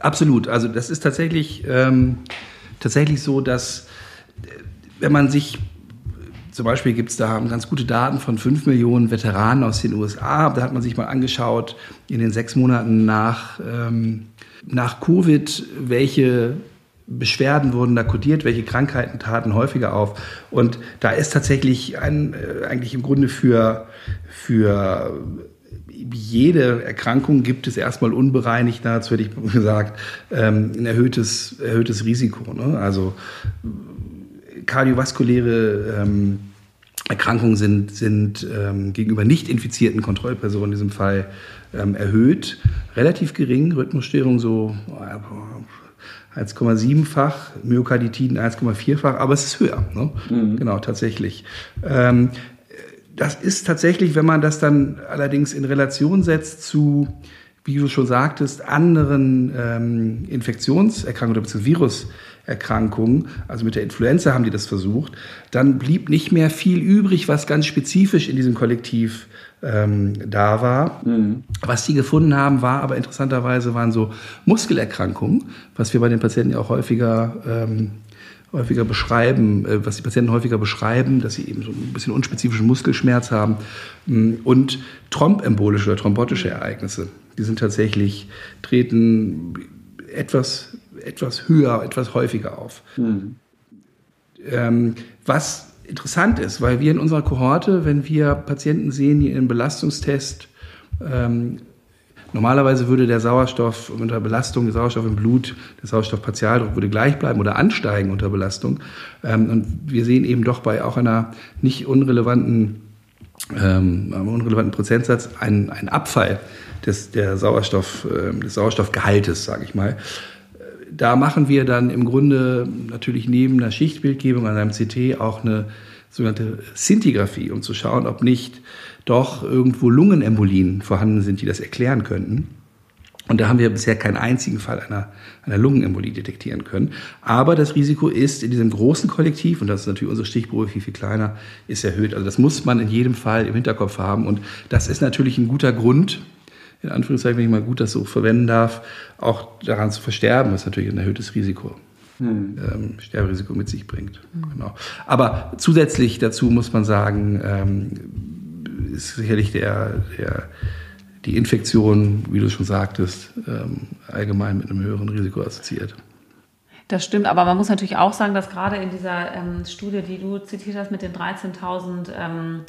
Absolut. Also das ist tatsächlich, ähm, tatsächlich so, dass äh, wenn man sich zum Beispiel gibt es da ganz gute Daten von 5 Millionen Veteranen aus den USA. Da hat man sich mal angeschaut in den sechs Monaten nach, ähm, nach Covid, welche Beschwerden wurden da kodiert, welche Krankheiten taten häufiger auf. Und da ist tatsächlich ein, äh, eigentlich im Grunde für, für jede Erkrankung gibt es erstmal unbereinigt, dazu hätte ich gesagt, ähm, ein erhöhtes, erhöhtes Risiko. Ne? Also kardiovaskuläre ähm, Erkrankungen sind, sind ähm, gegenüber nicht infizierten Kontrollpersonen in diesem Fall ähm, erhöht. Relativ gering, Rhythmusstörung so 1,7-fach, Myokarditiden 1,4-fach, aber es ist höher. Ne? Mhm. Genau, tatsächlich. Ähm, das ist tatsächlich, wenn man das dann allerdings in Relation setzt zu, wie du schon sagtest, anderen ähm, Infektionserkrankungen oder Viruserkrankungen, also mit der Influenza haben die das versucht, dann blieb nicht mehr viel übrig, was ganz spezifisch in diesem Kollektiv ähm, da war. Mhm. Was sie gefunden haben, war aber interessanterweise waren so Muskelerkrankungen, was wir bei den Patienten ja auch häufiger ähm, häufiger beschreiben, äh, was die Patienten häufiger beschreiben, dass sie eben so ein bisschen unspezifischen Muskelschmerz haben mm, und trombembolische oder thrombotische Ereignisse. Die sind tatsächlich, treten etwas, etwas höher, etwas häufiger auf. Mhm. Ähm, was interessant ist, weil wir in unserer Kohorte, wenn wir Patienten sehen, die in Belastungstest ähm, Normalerweise würde der Sauerstoff unter Belastung, der Sauerstoff im Blut, der Sauerstoffpartialdruck würde gleich bleiben oder ansteigen unter Belastung. Ähm, und wir sehen eben doch bei auch einer nicht unrelevanten, ähm, unrelevanten Prozentsatz einen, einen Abfall des, der Sauerstoff, äh, des Sauerstoffgehaltes, sage ich mal. Da machen wir dann im Grunde natürlich neben einer Schichtbildgebung an einem CT auch eine sogenannte Szintigraphie, um zu schauen, ob nicht doch irgendwo Lungenembolien vorhanden sind, die das erklären könnten. Und da haben wir bisher keinen einzigen Fall einer, einer Lungenembolie detektieren können. Aber das Risiko ist in diesem großen Kollektiv, und das ist natürlich unsere Stichprobe viel, viel kleiner, ist erhöht. Also das muss man in jedem Fall im Hinterkopf haben. Und das ist natürlich ein guter Grund, in Anführungszeichen, wenn ich mal gut das so verwenden darf, auch daran zu versterben, was natürlich ein erhöhtes Risiko hm. ähm, Sterberisiko mit sich bringt. Hm. Genau. Aber zusätzlich dazu muss man sagen, ähm, ist sicherlich der, der, die Infektion, wie du schon sagtest, ähm, allgemein mit einem höheren Risiko assoziiert. Das stimmt, aber man muss natürlich auch sagen, dass gerade in dieser ähm, Studie, die du zitiert hast mit den 13.000 ähm,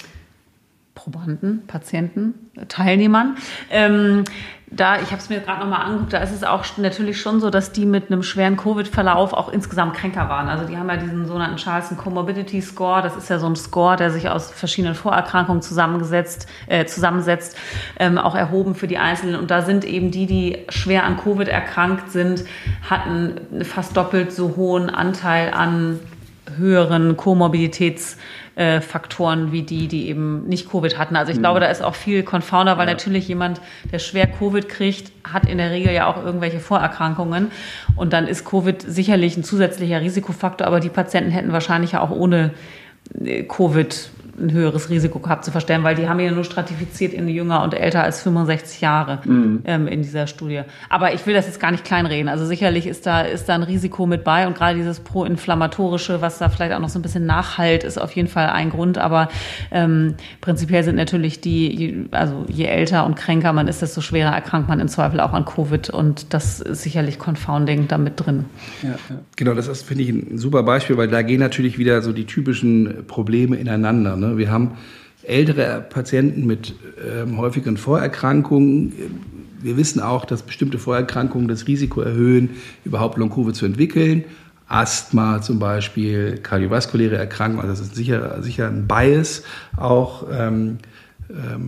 Probanden, Patienten, Teilnehmern, ähm, da, ich habe es mir gerade nochmal angeguckt, da ist es auch natürlich schon so, dass die mit einem schweren Covid-Verlauf auch insgesamt kränker waren. Also die haben ja diesen sogenannten Charleston Comorbidity Score. Das ist ja so ein Score, der sich aus verschiedenen Vorerkrankungen zusammengesetzt, äh, zusammensetzt, ähm, auch erhoben für die Einzelnen. Und da sind eben die, die schwer an Covid erkrankt sind, hatten fast doppelt so hohen Anteil an höheren Komorbiditäts- äh, Faktoren wie die, die eben nicht Covid hatten. Also ich mhm. glaube, da ist auch viel Confounder, weil ja. natürlich jemand, der schwer Covid kriegt, hat in der Regel ja auch irgendwelche Vorerkrankungen. Und dann ist Covid sicherlich ein zusätzlicher Risikofaktor, aber die Patienten hätten wahrscheinlich ja auch ohne äh, Covid ein höheres Risiko gehabt zu verstellen, weil die haben ja nur stratifiziert in jünger und älter als 65 Jahre mhm. ähm, in dieser Studie. Aber ich will das jetzt gar nicht kleinreden. Also sicherlich ist da, ist da ein Risiko mit bei und gerade dieses proinflammatorische, was da vielleicht auch noch so ein bisschen nachhalt, ist auf jeden Fall ein Grund. Aber ähm, prinzipiell sind natürlich die, also je älter und kränker man ist, desto schwerer erkrankt man im Zweifel auch an Covid und das ist sicherlich Confounding da mit drin. Ja, ja. Genau, das ist, finde ich, ein super Beispiel, weil da gehen natürlich wieder so die typischen Probleme ineinander. Ne? Wir haben ältere Patienten mit ähm, häufigen Vorerkrankungen. Wir wissen auch, dass bestimmte Vorerkrankungen das Risiko erhöhen, überhaupt Long-Covid zu entwickeln. Asthma zum Beispiel, kardiovaskuläre Erkrankungen, also das ist sicher, sicher ein Bias auch ähm,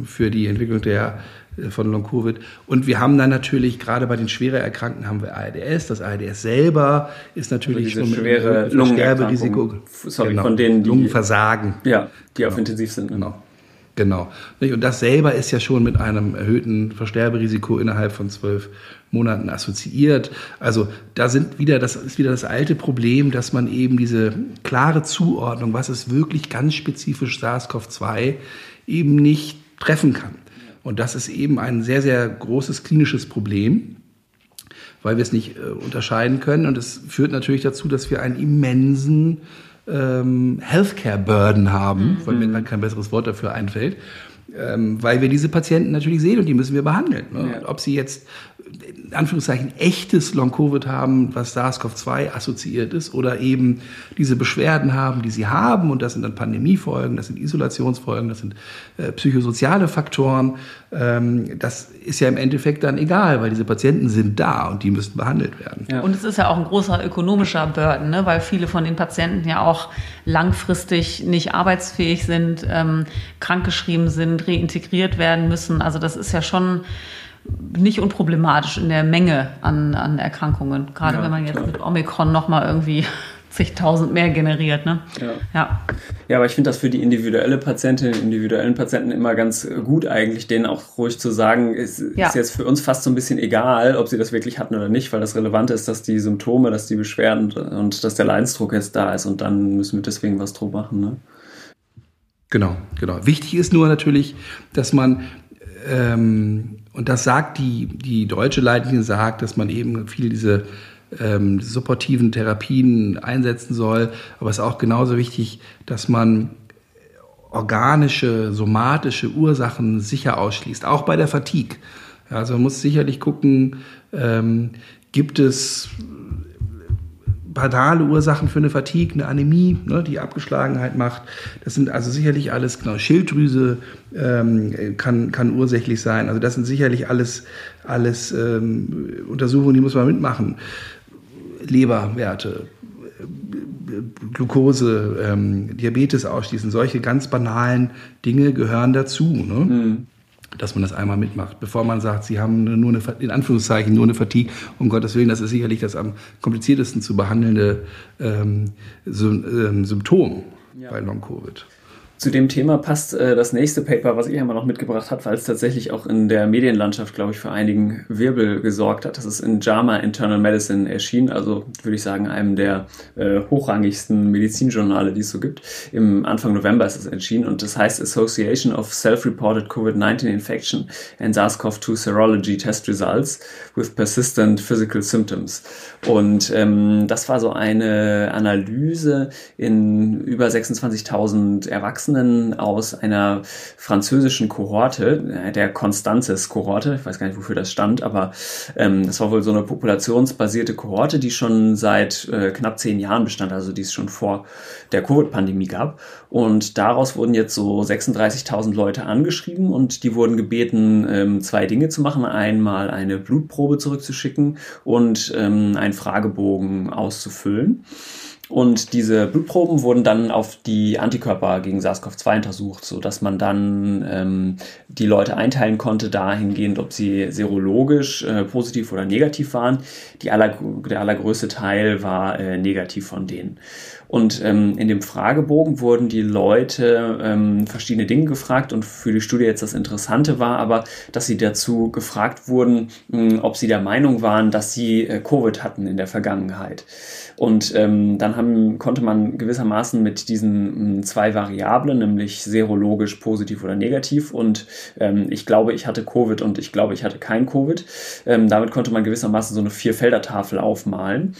für die Entwicklung der äh, von Long Covid. Und wir haben dann natürlich gerade bei den schwerer Erkrankten haben wir ARDS. Das ARDS selber ist natürlich also schon schwere mit Sterberisiko. Sorry, genau, von denen die Lungenversagen. Ja, die genau. auf intensiv sind. Genau. Genau. Und das selber ist ja schon mit einem erhöhten Versterberisiko innerhalb von zwölf Monaten assoziiert. Also da sind wieder, das ist wieder das alte Problem, dass man eben diese klare Zuordnung, was ist wirklich ganz spezifisch SARS-CoV-2, eben nicht treffen kann. Und das ist eben ein sehr, sehr großes klinisches Problem, weil wir es nicht äh, unterscheiden können. Und es führt natürlich dazu, dass wir einen immensen ähm, Healthcare-Burden haben, mhm. weil mir gerade kein besseres Wort dafür einfällt. Ähm, weil wir diese Patienten natürlich sehen und die müssen wir behandeln. Ne? Ja. Ob sie jetzt in Anführungszeichen echtes Long-Covid haben, was SARS-CoV-2 assoziiert ist, oder eben diese Beschwerden haben, die sie haben, und das sind dann Pandemiefolgen, das sind Isolationsfolgen, das sind äh, psychosoziale Faktoren. Ähm, das ist ja im Endeffekt dann egal, weil diese Patienten sind da und die müssen behandelt werden. Ja. Und es ist ja auch ein großer ökonomischer Burden, ne? weil viele von den Patienten ja auch langfristig nicht arbeitsfähig sind, ähm, krankgeschrieben sind, reintegriert werden müssen. Also das ist ja schon nicht unproblematisch in der Menge an, an Erkrankungen. Gerade ja, wenn man jetzt klar. mit Omikron nochmal irgendwie zigtausend mehr generiert. Ne? Ja. ja. Ja, aber ich finde das für die individuelle Patientin, individuellen Patienten immer ganz gut eigentlich, denen auch ruhig zu sagen, es ja. ist jetzt für uns fast so ein bisschen egal, ob sie das wirklich hatten oder nicht, weil das Relevante ist, dass die Symptome, dass die Beschwerden und dass der Leidensdruck jetzt da ist und dann müssen wir deswegen was drum machen. Ne? Genau, genau. Wichtig ist nur natürlich, dass man ähm, und das sagt die, die deutsche Leitlinie sagt, dass man eben viel diese ähm, supportiven Therapien einsetzen soll. Aber es ist auch genauso wichtig, dass man organische, somatische Ursachen sicher ausschließt, auch bei der Fatigue. Also man muss sicherlich gucken, ähm, gibt es banale Ursachen für eine Fatigue, eine Anämie, ne, die Abgeschlagenheit macht. Das sind also sicherlich alles, genau, Schilddrüse ähm, kann, kann ursächlich sein. Also das sind sicherlich alles, alles ähm, Untersuchungen, die muss man mitmachen. Leberwerte, Glucose, ähm, Diabetes ausschließen, solche ganz banalen Dinge gehören dazu. Ne? Mhm dass man das einmal mitmacht, bevor man sagt, sie haben nur eine, in Anführungszeichen, nur eine Fatigue. Um Gottes Willen, das ist sicherlich das am kompliziertesten zu behandelnde ähm, Symptom ja. bei Long-Covid. Zu dem Thema passt äh, das nächste Paper, was ich einmal noch mitgebracht habe, weil es tatsächlich auch in der Medienlandschaft, glaube ich, für einigen Wirbel gesorgt hat. Das ist in JAMA Internal Medicine erschienen, also würde ich sagen, einem der äh, hochrangigsten Medizinjournale, die es so gibt. Im Anfang November ist es erschienen und das heißt Association of Self-Reported COVID-19 Infection and SARS-CoV-2 Serology Test Results with Persistent Physical Symptoms. Und ähm, das war so eine Analyse in über 26.000 Erwachsenen Erwachsenen aus einer französischen Kohorte, äh, der Constances-Kohorte, ich weiß gar nicht, wofür das stand, aber ähm, das war wohl so eine populationsbasierte Kohorte, die schon seit äh, knapp zehn Jahren bestand, also die es schon vor der Covid-Pandemie gab. Und daraus wurden jetzt so 36.000 Leute angeschrieben und die wurden gebeten, ähm, zwei Dinge zu machen. Einmal eine Blutprobe zurückzuschicken und ähm, einen Fragebogen auszufüllen. Und diese Blutproben wurden dann auf die Antikörper gegen SARS-CoV-2 untersucht, so dass man dann ähm, die Leute einteilen konnte dahingehend, ob sie serologisch äh, positiv oder negativ waren. Aller, der allergrößte Teil war äh, negativ von denen. Und ähm, in dem Fragebogen wurden die Leute ähm, verschiedene Dinge gefragt und für die Studie jetzt das Interessante war aber, dass sie dazu gefragt wurden, mh, ob sie der Meinung waren, dass sie äh, Covid hatten in der Vergangenheit. Und ähm, dann haben, konnte man gewissermaßen mit diesen ähm, zwei Variablen, nämlich serologisch positiv oder negativ und ähm, ich glaube, ich hatte Covid und ich glaube, ich hatte kein Covid, ähm, damit konnte man gewissermaßen so eine Vierfelder-Tafel aufmalen.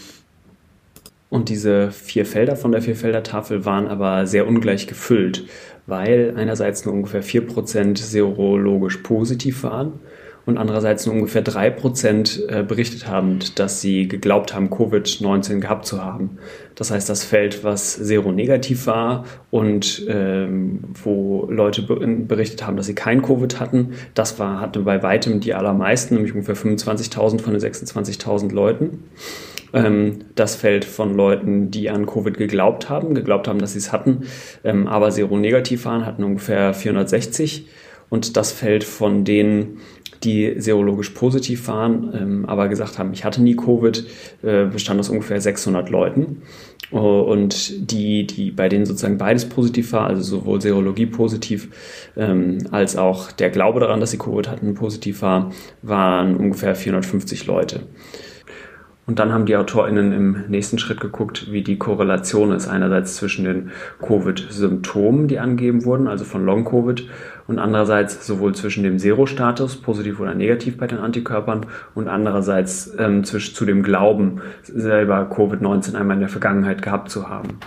Und diese vier Felder von der Vierfelder-Tafel waren aber sehr ungleich gefüllt, weil einerseits nur ungefähr 4% serologisch positiv waren und andererseits nur ungefähr drei Prozent äh, berichtet haben, dass sie geglaubt haben, Covid-19 gehabt zu haben. Das heißt, das Feld, was seronegativ war und ähm, wo Leute berichtet haben, dass sie kein Covid hatten, das war, hatte bei weitem die allermeisten, nämlich ungefähr 25.000 von den 26.000 Leuten. Ähm, das Feld von Leuten, die an Covid geglaubt haben, geglaubt haben, dass sie es hatten, ähm, aber seronegativ waren, hatten ungefähr 460 und das Feld von denen, die serologisch positiv waren, ähm, aber gesagt haben, ich hatte nie Covid, äh, bestand aus ungefähr 600 Leuten. Uh, und die, die bei denen sozusagen beides positiv war, also sowohl Serologie positiv ähm, als auch der Glaube daran, dass sie Covid hatten, positiv war, waren ungefähr 450 Leute. Und dann haben die AutorInnen im nächsten Schritt geguckt, wie die Korrelation ist. Einerseits zwischen den Covid-Symptomen, die angegeben wurden, also von Long-Covid, und andererseits sowohl zwischen dem Serostatus, positiv oder negativ bei den Antikörpern, und andererseits ähm, zwischen, zu dem Glauben, selber Covid-19 einmal in der Vergangenheit gehabt zu haben.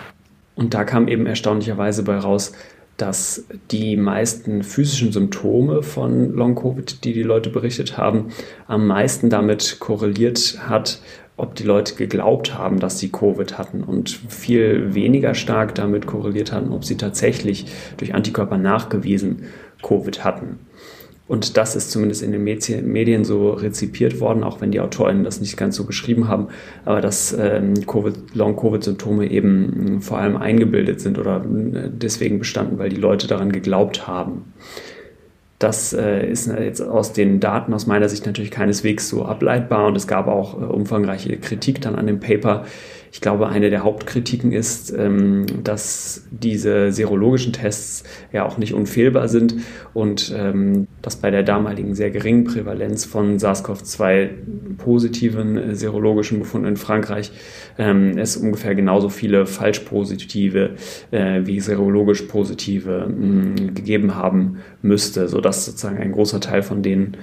Und da kam eben erstaunlicherweise bei raus, dass die meisten physischen Symptome von Long-Covid, die die Leute berichtet haben, am meisten damit korreliert hat, ob die Leute geglaubt haben, dass sie Covid hatten und viel weniger stark damit korreliert hatten, ob sie tatsächlich durch Antikörper nachgewiesen Covid hatten. Und das ist zumindest in den Medien so rezipiert worden, auch wenn die AutorInnen das nicht ganz so geschrieben haben, aber dass ähm, COVID, Long-Covid-Symptome eben vor allem eingebildet sind oder äh, deswegen bestanden, weil die Leute daran geglaubt haben. Das äh, ist jetzt aus den Daten aus meiner Sicht natürlich keineswegs so ableitbar und es gab auch äh, umfangreiche Kritik dann an dem Paper, ich glaube, eine der Hauptkritiken ist, ähm, dass diese serologischen Tests ja auch nicht unfehlbar sind und ähm, dass bei der damaligen sehr geringen Prävalenz von SARS-CoV-2 positiven äh, serologischen Befunden in Frankreich ähm, es ungefähr genauso viele falsch positive äh, wie serologisch positive mh, gegeben haben müsste, sodass sozusagen ein großer Teil von denen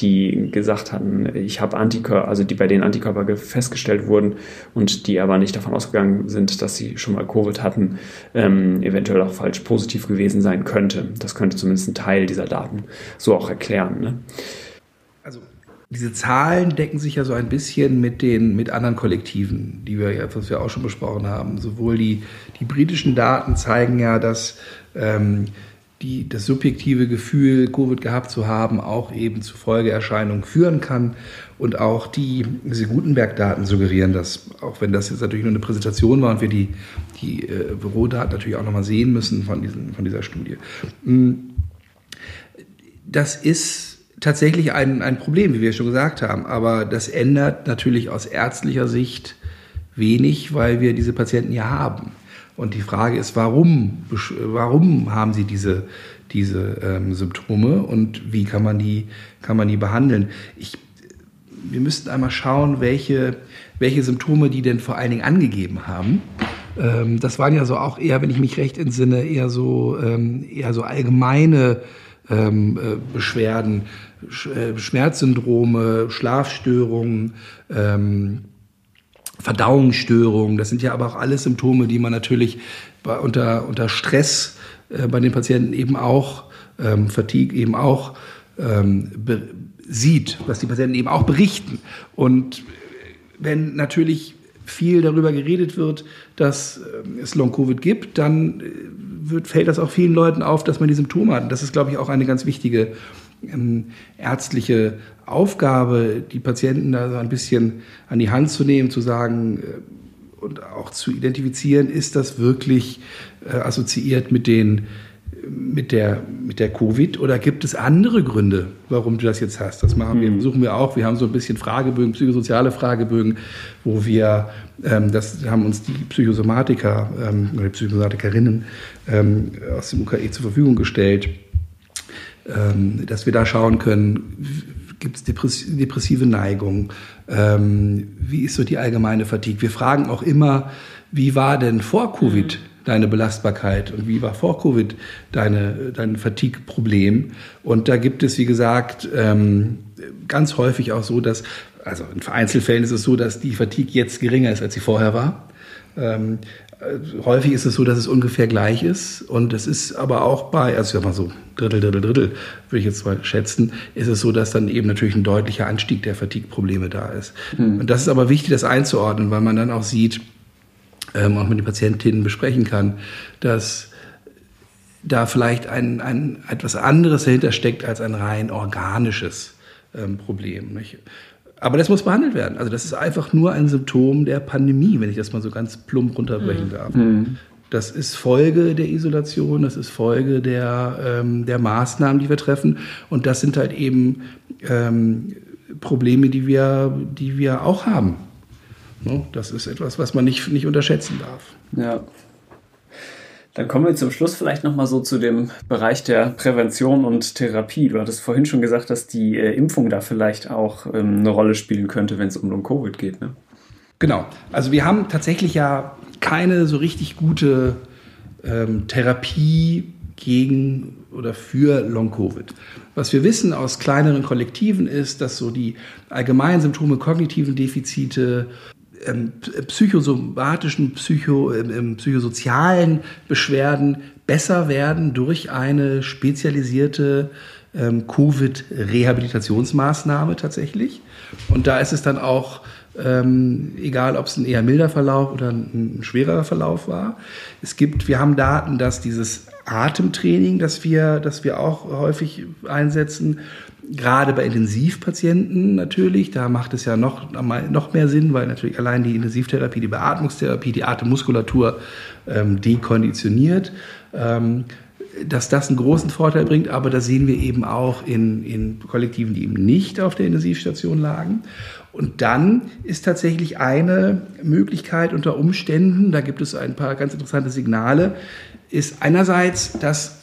die gesagt hatten, ich habe Antikörper, also die bei denen Antikörper festgestellt wurden und die aber nicht davon ausgegangen sind, dass sie schon mal Covid hatten, ähm, eventuell auch falsch positiv gewesen sein könnte. Das könnte zumindest ein Teil dieser Daten so auch erklären. Ne? Also diese Zahlen decken sich ja so ein bisschen mit den mit anderen Kollektiven, die wir ja, was wir auch schon besprochen haben. Sowohl die, die britischen Daten zeigen ja, dass ähm, die, das subjektive Gefühl, Covid gehabt zu haben, auch eben zu Folgeerscheinungen führen kann. Und auch die, diese Gutenberg-Daten suggerieren das, auch wenn das jetzt natürlich nur eine Präsentation war und wir die, die äh, Bürodaten natürlich auch nochmal sehen müssen von, diesen, von dieser Studie. Hm. Das ist tatsächlich ein, ein Problem, wie wir schon gesagt haben, aber das ändert natürlich aus ärztlicher Sicht wenig, weil wir diese Patienten ja haben. Und die Frage ist, warum, warum haben sie diese, diese ähm, Symptome und wie kann man die, kann man die behandeln? Ich, wir müssten einmal schauen, welche, welche Symptome die denn vor allen Dingen angegeben haben. Ähm, das waren ja so auch eher, wenn ich mich recht entsinne, eher so, ähm, eher so allgemeine ähm, äh, Beschwerden, Sch äh, Schmerzsyndrome, Schlafstörungen, ähm, Verdauungsstörungen. Das sind ja aber auch alles Symptome, die man natürlich bei, unter, unter Stress äh, bei den Patienten eben auch, ähm, Fatigue eben auch ähm, sieht, was die Patienten eben auch berichten. Und wenn natürlich viel darüber geredet wird, dass ähm, es Long-Covid gibt, dann äh, wird, fällt das auch vielen Leuten auf, dass man die Symptome hat. Und das ist, glaube ich, auch eine ganz wichtige ähm, ärztliche Aufgabe, die Patienten da so ein bisschen an die Hand zu nehmen, zu sagen äh, und auch zu identifizieren, ist das wirklich äh, assoziiert mit den mit der, mit der Covid oder gibt es andere Gründe, warum du das jetzt hast? Das machen wir, mhm. suchen wir auch. Wir haben so ein bisschen Fragebögen, psychosoziale Fragebögen, wo wir, ähm, das haben uns die Psychosomatiker ähm, oder die Psychosomatikerinnen ähm, aus dem UKE zur Verfügung gestellt, ähm, dass wir da schauen können, gibt es depressive Neigung, ähm, wie ist so die allgemeine Fatigue. Wir fragen auch immer, wie war denn vor Covid mhm. deine Belastbarkeit und wie war vor Covid deine, dein Fatigue-Problem? Und da gibt es, wie gesagt, ähm, ganz häufig auch so, dass, also in Einzelfällen ist es so, dass die Fatigue jetzt geringer ist, als sie vorher war. Ähm, äh, häufig ist es so, dass es ungefähr gleich ist. Und es ist aber auch bei, also ich sag mal so, Drittel, Drittel, Drittel, würde ich jetzt mal schätzen, ist es so, dass dann eben natürlich ein deutlicher Anstieg der Fatigue-Probleme da ist. Mhm. Und das ist aber wichtig, das einzuordnen, weil man dann auch sieht, ähm, auch mit den Patientinnen besprechen kann, dass da vielleicht ein, ein etwas anderes dahinter steckt als ein rein organisches ähm, Problem. Nicht? Aber das muss behandelt werden. Also das ist einfach nur ein Symptom der Pandemie, wenn ich das mal so ganz plump runterbrechen mhm. darf. Mhm. Das ist Folge der Isolation, das ist Folge der, ähm, der Maßnahmen, die wir treffen. Und das sind halt eben ähm, Probleme, die wir, die wir auch haben. No? Das ist etwas, was man nicht, nicht unterschätzen darf. Ja. Dann kommen wir zum Schluss vielleicht nochmal so zu dem Bereich der Prävention und Therapie. Du hattest vorhin schon gesagt, dass die äh, Impfung da vielleicht auch ähm, eine Rolle spielen könnte, wenn es um Long-Covid geht. Ne? Genau. Also wir haben tatsächlich ja keine so richtig gute ähm, Therapie gegen oder für Long-Covid. Was wir wissen aus kleineren Kollektiven ist, dass so die allgemeinen Symptome kognitiven Defizite, psychosomatischen, psycho, ähm, psychosozialen Beschwerden besser werden durch eine spezialisierte ähm, Covid-Rehabilitationsmaßnahme tatsächlich. Und da ist es dann auch ähm, egal, ob es ein eher milder Verlauf oder ein, ein schwerer Verlauf war. Es gibt, wir haben Daten, dass dieses Atemtraining, das wir, das wir auch häufig einsetzen, gerade bei Intensivpatienten natürlich, da macht es ja noch, noch mehr Sinn, weil natürlich allein die Intensivtherapie, die Beatmungstherapie, die Atemmuskulatur ähm, dekonditioniert. Ähm, dass das einen großen Vorteil bringt, aber das sehen wir eben auch in, in Kollektiven, die eben nicht auf der Intensivstation lagen. Und dann ist tatsächlich eine Möglichkeit unter Umständen, da gibt es ein paar ganz interessante Signale, ist einerseits, dass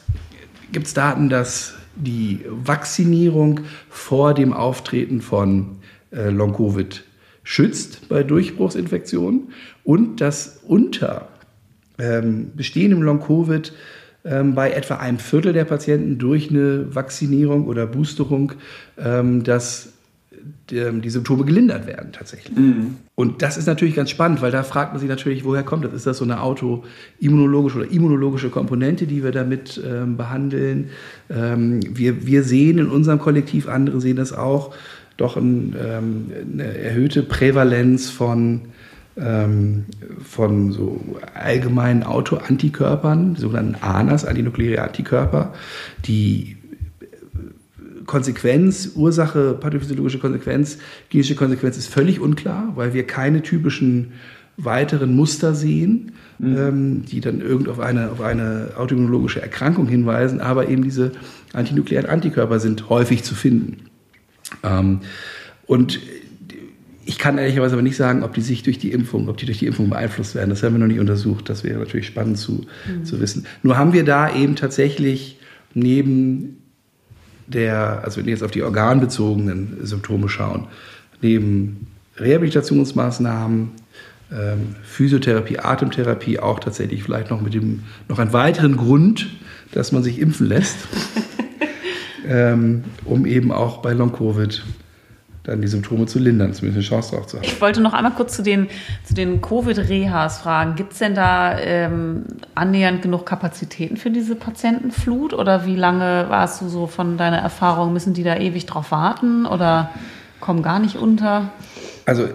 gibt es Daten, dass die Vaccinierung vor dem Auftreten von äh, Long-Covid schützt bei Durchbruchsinfektionen und dass unter ähm, bestehendem Long-Covid ähm, bei etwa einem Viertel der Patienten durch eine Vaccinierung oder Boosterung ähm, das die Symptome gelindert werden tatsächlich. Mhm. Und das ist natürlich ganz spannend, weil da fragt man sich natürlich, woher kommt das? Ist das so eine autoimmunologische oder immunologische Komponente, die wir damit ähm, behandeln? Ähm, wir, wir sehen in unserem Kollektiv, andere sehen das auch, doch ein, ähm, eine erhöhte Prävalenz von, ähm, von so allgemeinen Autoantikörpern, sogenannten ANAs, antinukleäre Antikörper, die Konsequenz, Ursache, pathophysiologische Konsequenz, klinische Konsequenz ist völlig unklar, weil wir keine typischen weiteren Muster sehen, mhm. ähm, die dann irgend auf eine, auf eine autoimmunologische Erkrankung hinweisen, aber eben diese antinuklearen Antikörper sind häufig zu finden. Ähm, und ich kann ehrlicherweise aber nicht sagen, ob die sich durch die Impfung, ob die durch die Impfung beeinflusst werden. Das haben wir noch nicht untersucht. Das wäre natürlich spannend zu, mhm. zu wissen. Nur haben wir da eben tatsächlich neben der, also wenn wir jetzt auf die organbezogenen Symptome schauen, neben Rehabilitationsmaßnahmen, ähm, Physiotherapie, Atemtherapie auch tatsächlich vielleicht noch mit dem noch einen weiteren Grund, dass man sich impfen lässt, ähm, um eben auch bei Long Covid dann die Symptome zu lindern, zumindest eine Chance darauf zu haben. Ich wollte noch einmal kurz zu den, zu den Covid-Rehas fragen. Gibt es denn da ähm, annähernd genug Kapazitäten für diese Patientenflut? Oder wie lange warst du so von deiner Erfahrung? Müssen die da ewig drauf warten oder kommen gar nicht unter? Also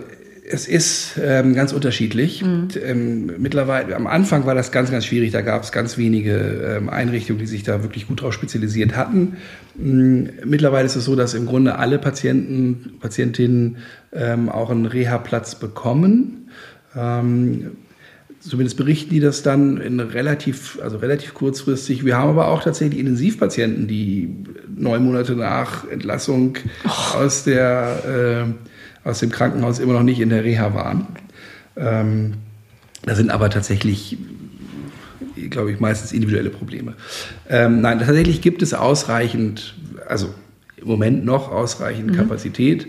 es ist ähm, ganz unterschiedlich. Mhm. Ähm, mittlerweile, am Anfang war das ganz, ganz schwierig. Da gab es ganz wenige ähm, Einrichtungen, die sich da wirklich gut drauf spezialisiert hatten. Ähm, mittlerweile ist es so, dass im Grunde alle Patienten, Patientinnen ähm, auch einen Reha-Platz bekommen. Ähm, zumindest berichten die das dann in relativ, also relativ kurzfristig. Wir haben aber auch tatsächlich Intensivpatienten, die neun Monate nach Entlassung oh. aus der äh, aus dem Krankenhaus immer noch nicht in der Reha waren. Ähm, das sind aber tatsächlich, glaube ich, meistens individuelle Probleme. Ähm, nein, tatsächlich gibt es ausreichend, also im Moment noch ausreichend mhm. Kapazität.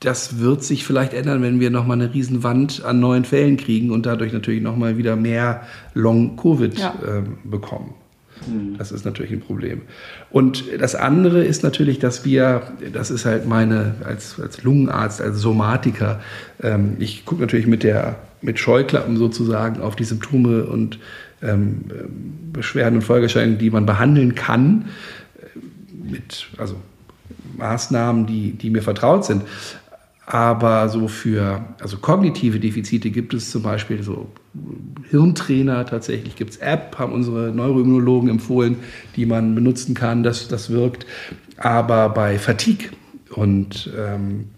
Das wird sich vielleicht ändern, wenn wir nochmal eine Riesenwand an neuen Fällen kriegen und dadurch natürlich nochmal wieder mehr Long-Covid ja. äh, bekommen. Hm. Das ist natürlich ein Problem. Und das andere ist natürlich, dass wir, das ist halt meine, als, als Lungenarzt, als Somatiker, ähm, ich gucke natürlich mit der, mit Scheuklappen sozusagen auf die Symptome und ähm, Beschwerden und Folgeerscheinungen, die man behandeln kann, äh, mit, also Maßnahmen, die, die mir vertraut sind. Aber so für also kognitive Defizite gibt es zum Beispiel so Hirntrainer, tatsächlich gibt es App, haben unsere Neuroimmunologen empfohlen, die man benutzen kann, das, das wirkt. Aber bei Fatigue und ähm,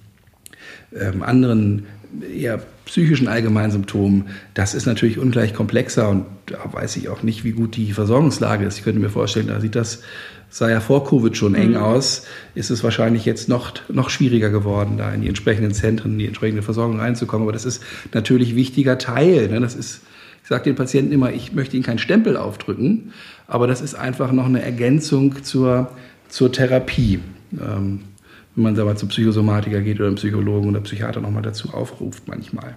ähm, anderen eher psychischen Allgemeinsymptomen, das ist natürlich ungleich komplexer und da weiß ich auch nicht, wie gut die Versorgungslage ist. Ich könnte mir vorstellen, da sieht das sah ja vor Covid schon eng mhm. aus, ist es wahrscheinlich jetzt noch, noch schwieriger geworden, da in die entsprechenden Zentren, in die entsprechende Versorgung reinzukommen. Aber das ist natürlich wichtiger Teil. Ne? Das ist, ich sage den Patienten immer, ich möchte ihnen keinen Stempel aufdrücken, aber das ist einfach noch eine Ergänzung zur, zur Therapie. Ähm, wenn man wir, zum Psychosomatiker geht oder einen Psychologen oder Psychiater nochmal dazu aufruft manchmal.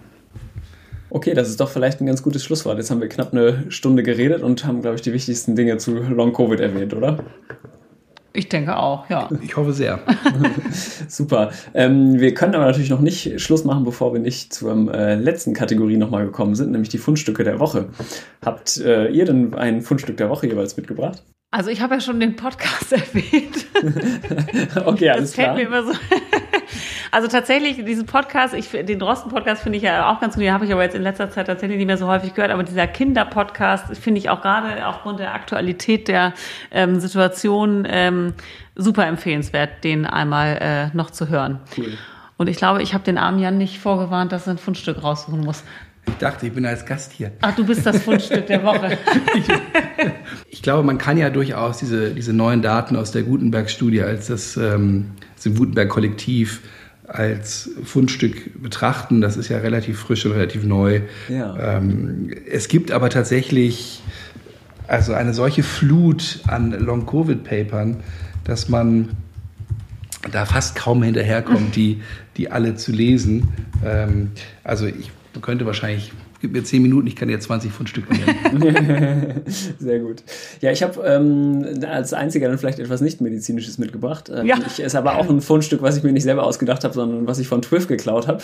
Okay, das ist doch vielleicht ein ganz gutes Schlusswort. Jetzt haben wir knapp eine Stunde geredet und haben, glaube ich, die wichtigsten Dinge zu Long Covid erwähnt, oder? Ich denke auch, ja. Ich hoffe sehr. Super. Ähm, wir können aber natürlich noch nicht Schluss machen, bevor wir nicht zur äh, letzten Kategorie nochmal gekommen sind, nämlich die Fundstücke der Woche. Habt äh, ihr denn ein Fundstück der Woche jeweils mitgebracht? Also ich habe ja schon den Podcast erwähnt. okay, alles das fällt klar. Mir immer so also tatsächlich, diesen Podcast, ich, den Drosten-Podcast finde ich ja auch ganz gut, den habe ich aber jetzt in letzter Zeit tatsächlich nicht mehr so häufig gehört, aber dieser Kinder-Podcast finde ich auch gerade aufgrund der Aktualität der ähm, Situation ähm, super empfehlenswert, den einmal äh, noch zu hören. Cool. Und ich glaube, ich habe den armen Jan nicht vorgewarnt, dass er ein Fundstück raussuchen muss. Ich dachte, ich bin als Gast hier. Ach, du bist das Fundstück der Woche. ich, ich, glaube, man kann ja durchaus diese, diese neuen Daten aus der Gutenberg-Studie als das, ähm, das Gutenberg-Kollektiv als Fundstück betrachten. Das ist ja relativ frisch und relativ neu. Ja. Ähm, es gibt aber tatsächlich also eine solche Flut an Long-Covid-Papern, dass man da fast kaum hinterherkommt, die, die alle zu lesen. Ähm, also ich könnte wahrscheinlich gib mir zehn Minuten, ich kann dir 20 Fundstücke nennen. Sehr gut. Ja, ich habe ähm, als einziger dann vielleicht etwas nicht-medizinisches mitgebracht. Ähm, Ja. Ich ist aber auch ein Fundstück, was ich mir nicht selber ausgedacht habe, sondern was ich von Twiff geklaut habe.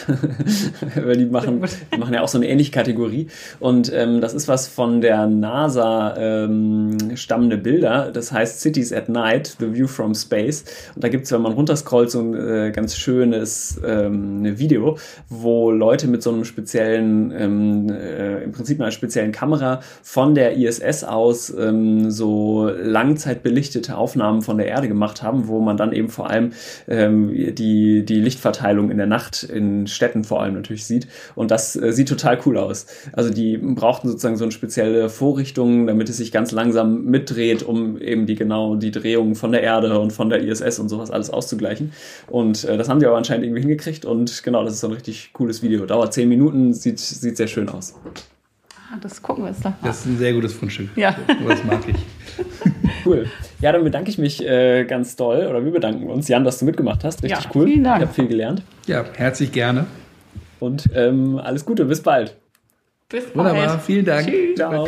Weil die machen, die machen ja auch so eine ähnliche Kategorie. Und ähm, das ist was von der NASA ähm, stammende Bilder. Das heißt Cities at Night, The View from Space. Und da gibt's, wenn man runterscrollt, so ein äh, ganz schönes ähm, Video, wo Leute mit so einem speziellen, ähm, äh, im Prinzip einer speziellen Kamera von der ISS aus ähm, so langzeitbelichtete Aufnahmen von der Erde gemacht haben, wo man dann eben vor allem ähm, die, die Lichtverteilung in der Nacht in Städten vor allem natürlich sieht. Und das äh, sieht total cool aus. Also die brauchten sozusagen so eine spezielle Vorrichtung, damit es sich ganz langsam mitdreht, um eben die genau die Drehung von der Erde und von der ISS und sowas alles auszugleichen. Und äh, das haben die aber anscheinend irgendwie hingekriegt. Und genau, das ist so ein richtig cooles Video. Dauert zehn Minuten, sieht, sieht sehr schön aus. Ah, Das gucken wir uns doch mal. Das ist ein sehr gutes Fundstück. Ja. Das mag ich. Cool. Ja, dann bedanke ich mich äh, ganz doll, oder wir bedanken uns, Jan, dass du mitgemacht hast. Richtig Ja, cool. vielen Dank. Ich habe viel gelernt. Ja, herzlich gerne. Und ähm, alles Gute, bis bald. Bis bald. Wunderbar, vielen Dank. Ciao.